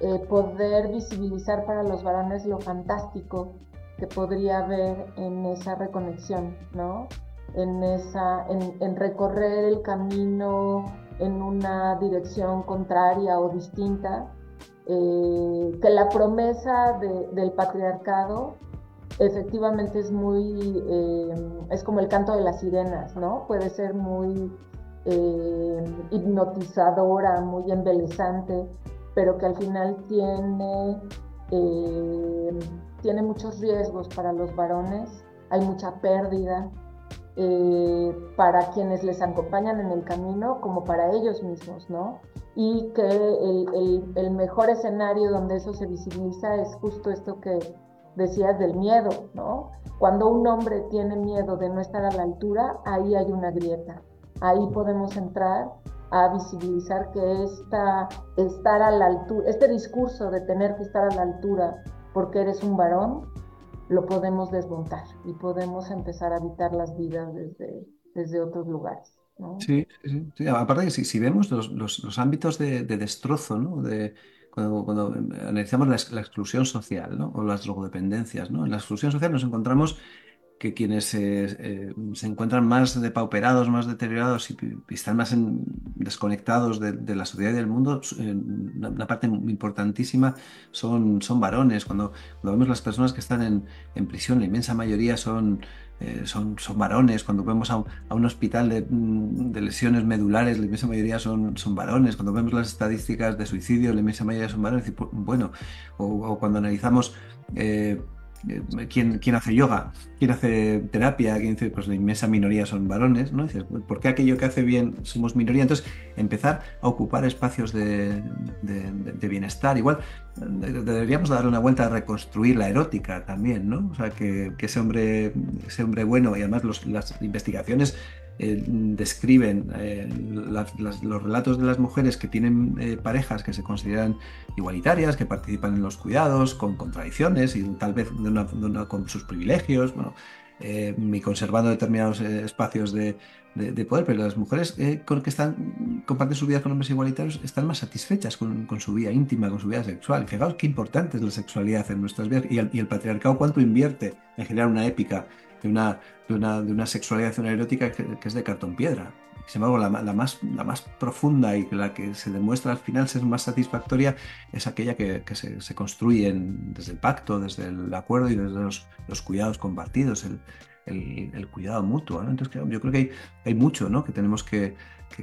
eh, poder visibilizar para los varones lo fantástico que podría haber en esa reconexión, ¿no? En, esa, en, recorrer el camino en una dirección contraria o distinta, eh, que la promesa del patriarcado efectivamente es muy, eh, es como el canto de las sirenas, ¿no? Puede ser muy eh, hipnotizadora, muy embelezante, pero que al final tiene, eh, tiene muchos riesgos para los varones, hay mucha pérdida eh, para quienes les acompañan en el camino como para ellos mismos, ¿no? Y que el, el mejor escenario donde eso se visibiliza es justo esto que decías del miedo, ¿no? Cuando un hombre tiene miedo de no estar a la altura, ahí hay una grieta ahí podemos entrar a visibilizar que esta, estar a la altura, este discurso de tener que estar a la altura porque eres un varón, lo podemos desmontar y podemos empezar a habitar las vidas desde, desde otros lugares. Sí, sí, aparte que si, si vemos los, los, ámbitos de, destrozo, ¿no? de, cuando, cuando analizamos la, la, exclusión social ¿no? o las drogodependencias, ¿no? en la exclusión social nos encontramos que quienes eh, se encuentran más depauperados, más deteriorados y, están más desconectados de, la sociedad y del mundo, una, parte importantísima son, son varones. Cuando, vemos las personas que están en, prisión, la inmensa mayoría son, eh, son, varones. Cuando vemos a, un hospital de, lesiones medulares, la inmensa mayoría son, son varones. Cuando vemos las estadísticas de suicidio, la inmensa mayoría son varones. Bueno, o, cuando analizamos... Eh, eh, ¿Quién, ¿Quién, hace yoga? ¿Quién hace terapia? ¿Quién dice, pues la inmensa minoría son varones? ¿no? Dices, ¿por qué aquello que hace bien somos minoría? Entonces, empezar a ocupar espacios de, bienestar. Igual, deberíamos dar una vuelta a reconstruir la erótica también, ¿no? O sea, que, ese, hombre, ese hombre bueno, y además las investigaciones eh, describen eh, los relatos de las mujeres que tienen eh, parejas que se consideran igualitarias, que participan en los cuidados, con contradicciones y tal vez con sus privilegios, y conservando determinados espacios de, poder, pero las mujeres con que están comparten su vida con hombres igualitarios están más satisfechas con, su vida íntima, con su vida sexual. Fijaos qué importante es la sexualidad en nuestras vidas y el, y el patriarcado cuánto invierte en generar una épica de una, de una, de una sexualidad una erótica que, es de cartón piedra. Sin embargo, la, más, la más profunda y la que se demuestra al final ser más satisfactoria es aquella que, que se, construye desde el pacto, desde el acuerdo y desde los, los cuidados compartidos, el, el, cuidado mutuo. Entonces, yo creo que hay, hay mucho ¿no? que tenemos que,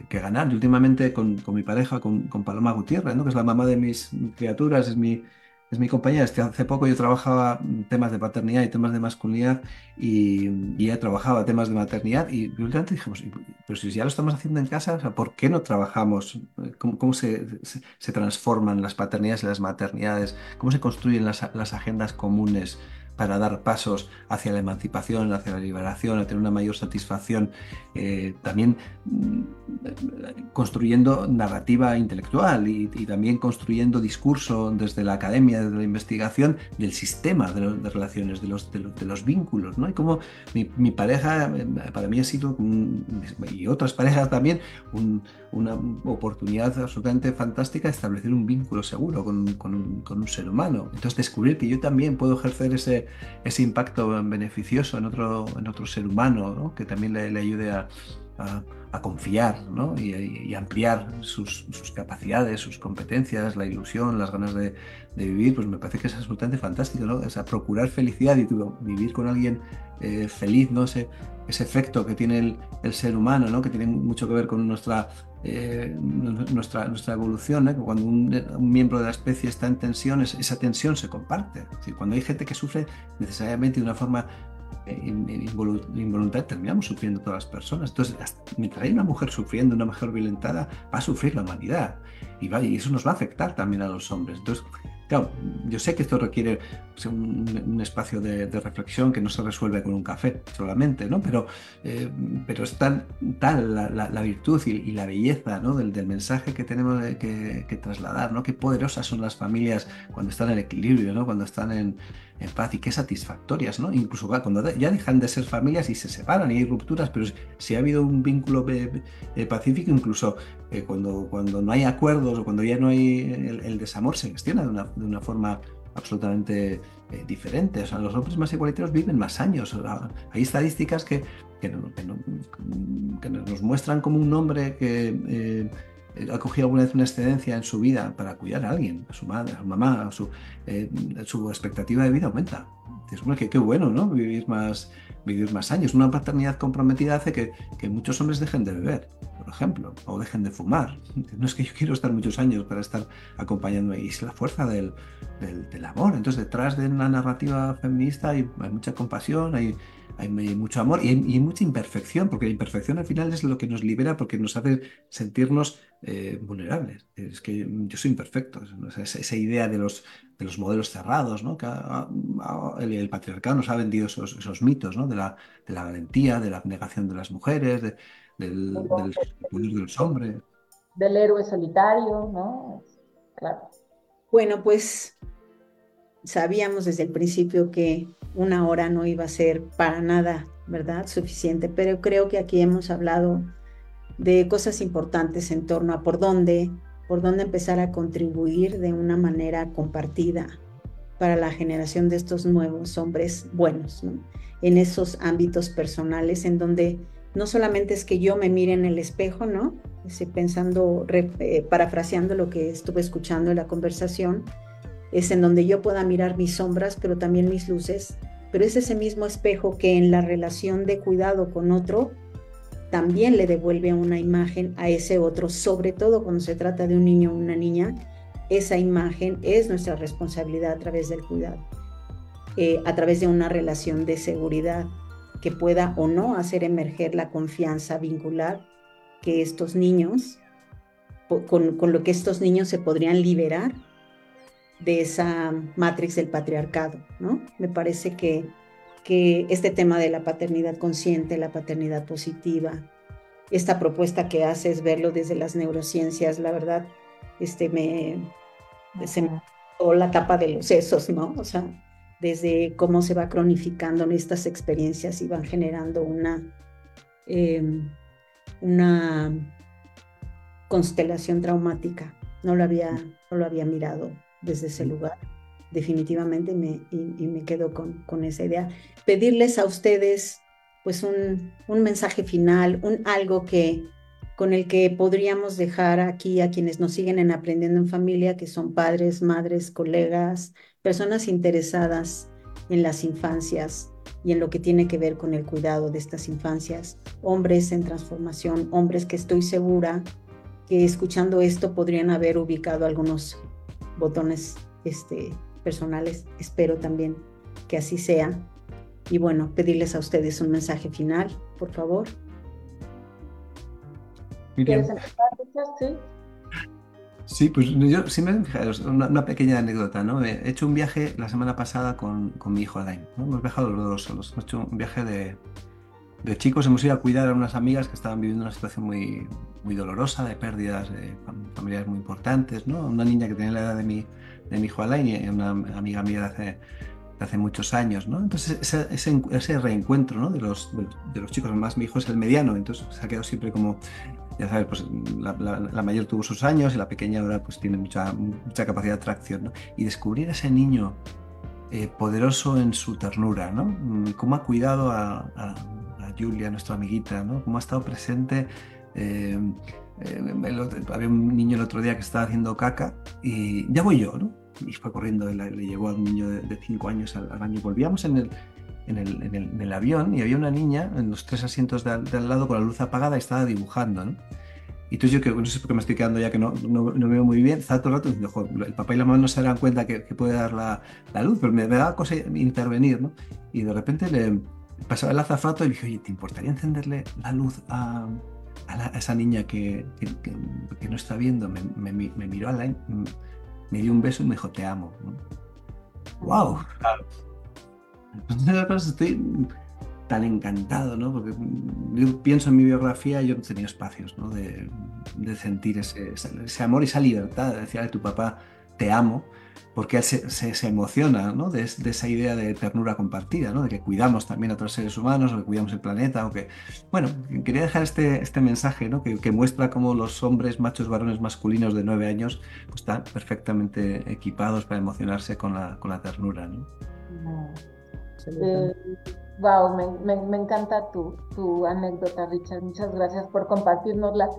que, ganar. Yo últimamente con, con, mi pareja, con, con Paloma Gutiérrez, ¿no? que es la mamá de mis criaturas, es mi, es mi compañera. Hace poco yo trabajaba temas de paternidad y temas de masculinidad y, y ella trabajaba temas de maternidad y últimamente dijimos, pero si ya lo estamos haciendo en casa, ¿por qué no trabajamos? ¿Cómo, cómo se, se, transforman las paternidades y las maternidades? ¿Cómo se construyen las, las agendas comunes? Para dar pasos hacia la emancipación, hacia la liberación, a tener una mayor satisfacción, eh, también mm, construyendo narrativa intelectual y, también construyendo discurso desde la academia, desde la investigación del sistema de, relaciones, de los, de, los, vínculos. ¿no? Y como mi, pareja, eh, para mí ha sido, y otras parejas también, una oportunidad absolutamente fantástica de establecer un vínculo seguro con, con un ser humano. Entonces descubrir que yo también puedo ejercer ese ese, impacto beneficioso en otro, en otro ser humano, que también le, ayude a, confiar y, ampliar sus, capacidades, sus competencias, la ilusión, las ganas de, vivir, pues me parece que es absolutamente fantástico, ¿no? O procurar felicidad y vivir con alguien eh, feliz, ¿no? Ese, ese efecto que tiene el, ser humano, ¿no? que tiene mucho que ver con nuestra, eh, nuestra, nuestra evolución. ¿eh? Cuando un, miembro de la especie está en tensión, esa tensión se comparte. cuando hay gente que sufre necesariamente de una forma eh, involuntaria, terminamos sufriendo todas las personas. Entonces, mientras hay una mujer sufriendo, una mujer violentada, va a sufrir la humanidad. Y, va, y eso nos va a afectar también a los hombres. Entonces, Claro, yo sé que esto requiere un, espacio de, reflexión que no se resuelve con un café solamente, ¿no? Pero, eh, pero es tal la, virtud y, la belleza ¿no? del, mensaje que tenemos que, trasladar, ¿no? Qué poderosas son las familias cuando están en equilibrio, ¿no? Cuando están en, en paz y qué satisfactorias, ¿no? Incluso cuando ya dejan de ser familias y se separan y hay rupturas, pero si ha habido un vínculo pacífico, incluso eh, cuando, cuando no hay acuerdos o cuando ya no hay el, desamor, se gestiona de una, de una forma absolutamente eh, diferente. O sea, los hombres más igualitarios viven más años. hay estadísticas que, que, nos muestran como un hombre que eh, ha cogido alguna vez una excedencia en su vida para cuidar a alguien, a su madre, a su mamá, a su, eh, expectativa de vida aumenta. Es que qué bueno, ¿no? Vivir más, vivir más años. Una paternidad comprometida hace que, muchos hombres dejen de beber, por ejemplo, o dejen de fumar. No es que yo quiero estar muchos años para estar acompañándome, y es la fuerza del, amor. Entonces, detrás de una narrativa feminista hay, mucha compasión, hay, mucho amor y hay, mucha imperfección, porque la imperfección al final es lo que nos libera porque nos hace sentirnos eh, vulnerables. Es que yo soy imperfecto. esa, idea de los, de los modelos cerrados, ¿no? que el, patriarcado nos ha vendido esos, esos mitos ¿no? de, la, de la valentía, de la abnegación de las mujeres, del, del, de los hombres. Del héroe solitario, ¿no? Claro. Bueno, pues sabíamos desde el principio que una hora no iba a ser para nada, ¿verdad? Suficiente, pero creo que aquí hemos hablado de cosas importantes en torno a por dónde, por dónde empezar a contribuir de una manera compartida para la generación de estos nuevos hombres buenos, ¿no? En esos ámbitos personales en donde no solamente es que yo me mire en el espejo, ¿no? Pensando, eh, parafraseando lo que estuve escuchando en la conversación, es en donde yo pueda mirar mis sombras, pero también mis luces, pero es ese mismo espejo que en la relación de cuidado con otro también le devuelve una imagen a ese otro, sobre todo cuando se trata de un niño o una niña, esa imagen es nuestra responsabilidad a través del cuidado, eh, a través de una relación de seguridad que pueda o no hacer emerger la confianza vincular que estos niños, con, con lo que estos niños se podrían liberar de esa matrix del patriarcado, ¿no? Me parece que, que este tema de la paternidad consciente, la paternidad positiva, esta propuesta que hace es verlo desde las neurociencias, la verdad, este me, se me la tapa de los sesos, ¿no? O sea, desde cómo se va cronificando estas experiencias y van generando una, em, una constelación traumática. No lo había, no lo había mirado desde ese lugar, definitivamente, me, quedo con, con, esa idea. Pedirles a ustedes, pues, un, un mensaje final, un algo que con el que podríamos dejar aquí a quienes nos siguen en Aprendiendo en Familia, que son padres, madres, colegas, personas interesadas en las infancias y en lo que tiene que ver con el cuidado de estas infancias, hombres en transformación, hombres que estoy segura que escuchando esto podrían haber ubicado algunos botones este, personales. Espero también que así sea. Y bueno, pedirles a ustedes un mensaje final, por favor. ¿Quieres empezar, Sí. Sí, pues yo sí me una, una, pequeña anécdota, ¿no? He hecho un viaje la semana pasada con, con mi hijo Alain, ¿no? Hemos viajado los dos solos, hemos hecho un viaje de, de chicos, hemos ido a cuidar a unas amigas que estaban viviendo una situación muy, muy dolorosa, de pérdidas de familiares muy importantes, ¿no? Una niña que tenía la edad de mi, de mi hijo Alain una amiga mía de hace, hace muchos años, ¿no? Entonces ese, ese, reencuentro, ¿no? De los, de, los chicos, además mi hijo es el mediano, entonces se ha quedado siempre como ya sabes, pues la, mayor tuvo sus años y la pequeña ahora pues tiene mucha, mucha capacidad de atracción, ¿no? Y descubrir a ese niño eh, poderoso en su ternura, ¿no? Mm, cómo ha cuidado a, a, Julia, nuestra amiguita, ¿no? Cómo ha estado presente. Eh, eh, había un niño el otro día que estaba haciendo caca y ya voy yo, ¿no? Y fue corriendo, le, le llevó a un niño de 5 años al, al. Volvíamos en el, en el, en, el, avión y había una niña en los tres asientos de al, lado con la luz apagada y estaba dibujando, ¿no? Y entonces yo que no sé por qué me estoy quedando ya que no, no, no veo muy bien, estaba todo el rato diciendo, el papá y la mamá no se dan cuenta que, que puede dar la, la, luz, pero me, me daba cosa intervenir, ¿no? Y de repente le pasaba el azafato y dije, oye, ¿te importaría encenderle la luz a, a, esa niña que, que, que, no está viendo? Me, me, me miró a la, me dio un beso y me dijo, te amo. ¿no? ¡Wow! Entonces estoy tan encantado, ¿no? Porque yo pienso en mi biografía, yo no tenía espacios, ¿no? De, de sentir ese, ese, amor y esa libertad de decirle a tu papá, te amo, porque él se, se, emociona, ¿no? De, de, esa idea de ternura compartida, ¿no? De que cuidamos también a otros seres humanos, o que cuidamos el planeta, o que... Bueno, quería dejar este, este mensaje, ¿no? Que, que muestra cómo los hombres, machos, varones masculinos de nueve años, pues, están perfectamente equipados para emocionarse con la, con la ternura, ¿no? Eh, wow, me, me, encanta tu, tu, anécdota, Richard. Muchas gracias por compartirnosla.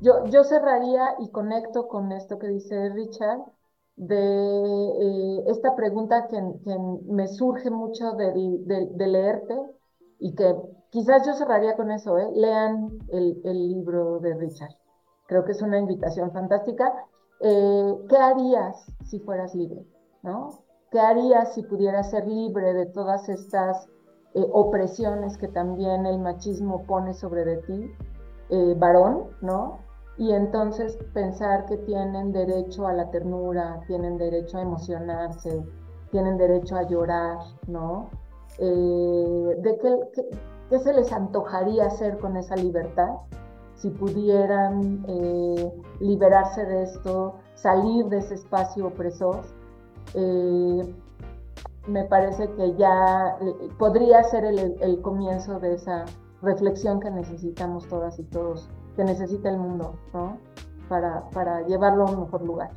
Yo, yo cerraría y conecto con esto que dice Richard de eh, esta pregunta que, me surge mucho de, de, de, leerte y que quizás yo cerraría con eso, ¿eh? lean el, el, libro de Richard. Creo que es una invitación fantástica. Eh, ¿Qué harías si fueras libre? ¿no? ¿Qué harías si pudieras ser libre de todas estas opresiones que también el machismo pone sobre de ti, varón, ¿no? Y entonces pensar que tienen derecho a la ternura, tienen derecho a emocionarse, tienen derecho a llorar, ¿no? Eh, ¿De qué, qué, se les antojaría hacer con esa libertad? Si pudieran liberarse de esto, salir de ese espacio opresor eh, me parece que ya eh, podría ser el, comienzo de esa reflexión que necesitamos todas y todos, que necesita el mundo, ¿no? Para, para llevarlo a un mejor lugar.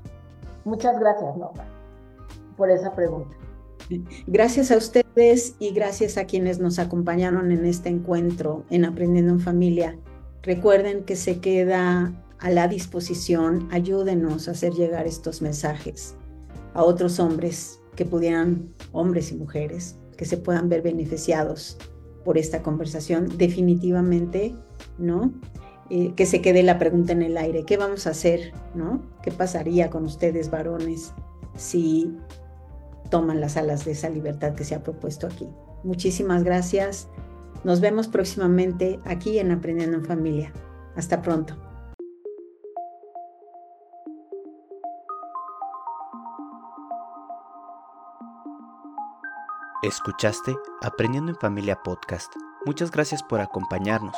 Muchas gracias, Norma, por esa pregunta. Gracias a ustedes y gracias a quienes nos acompañaron en este encuentro en Aprendiendo en Familia. Recuerden que se queda a la disposición, ayúdenos a hacer llegar estos mensajes a otros hombres que pudieran, hombres y mujeres, que se puedan ver beneficiados por esta conversación, definitivamente, ¿no? Eh, que se quede la pregunta en el aire, ¿qué vamos a hacer, ¿no? ¿Qué pasaría con ustedes, varones, si toman las alas de esa libertad que se ha propuesto aquí? Muchísimas gracias. Nos vemos próximamente aquí en Aprendiendo en Familia. Hasta pronto. Escuchaste Aprendiendo en Familia Podcast. Muchas gracias por acompañarnos.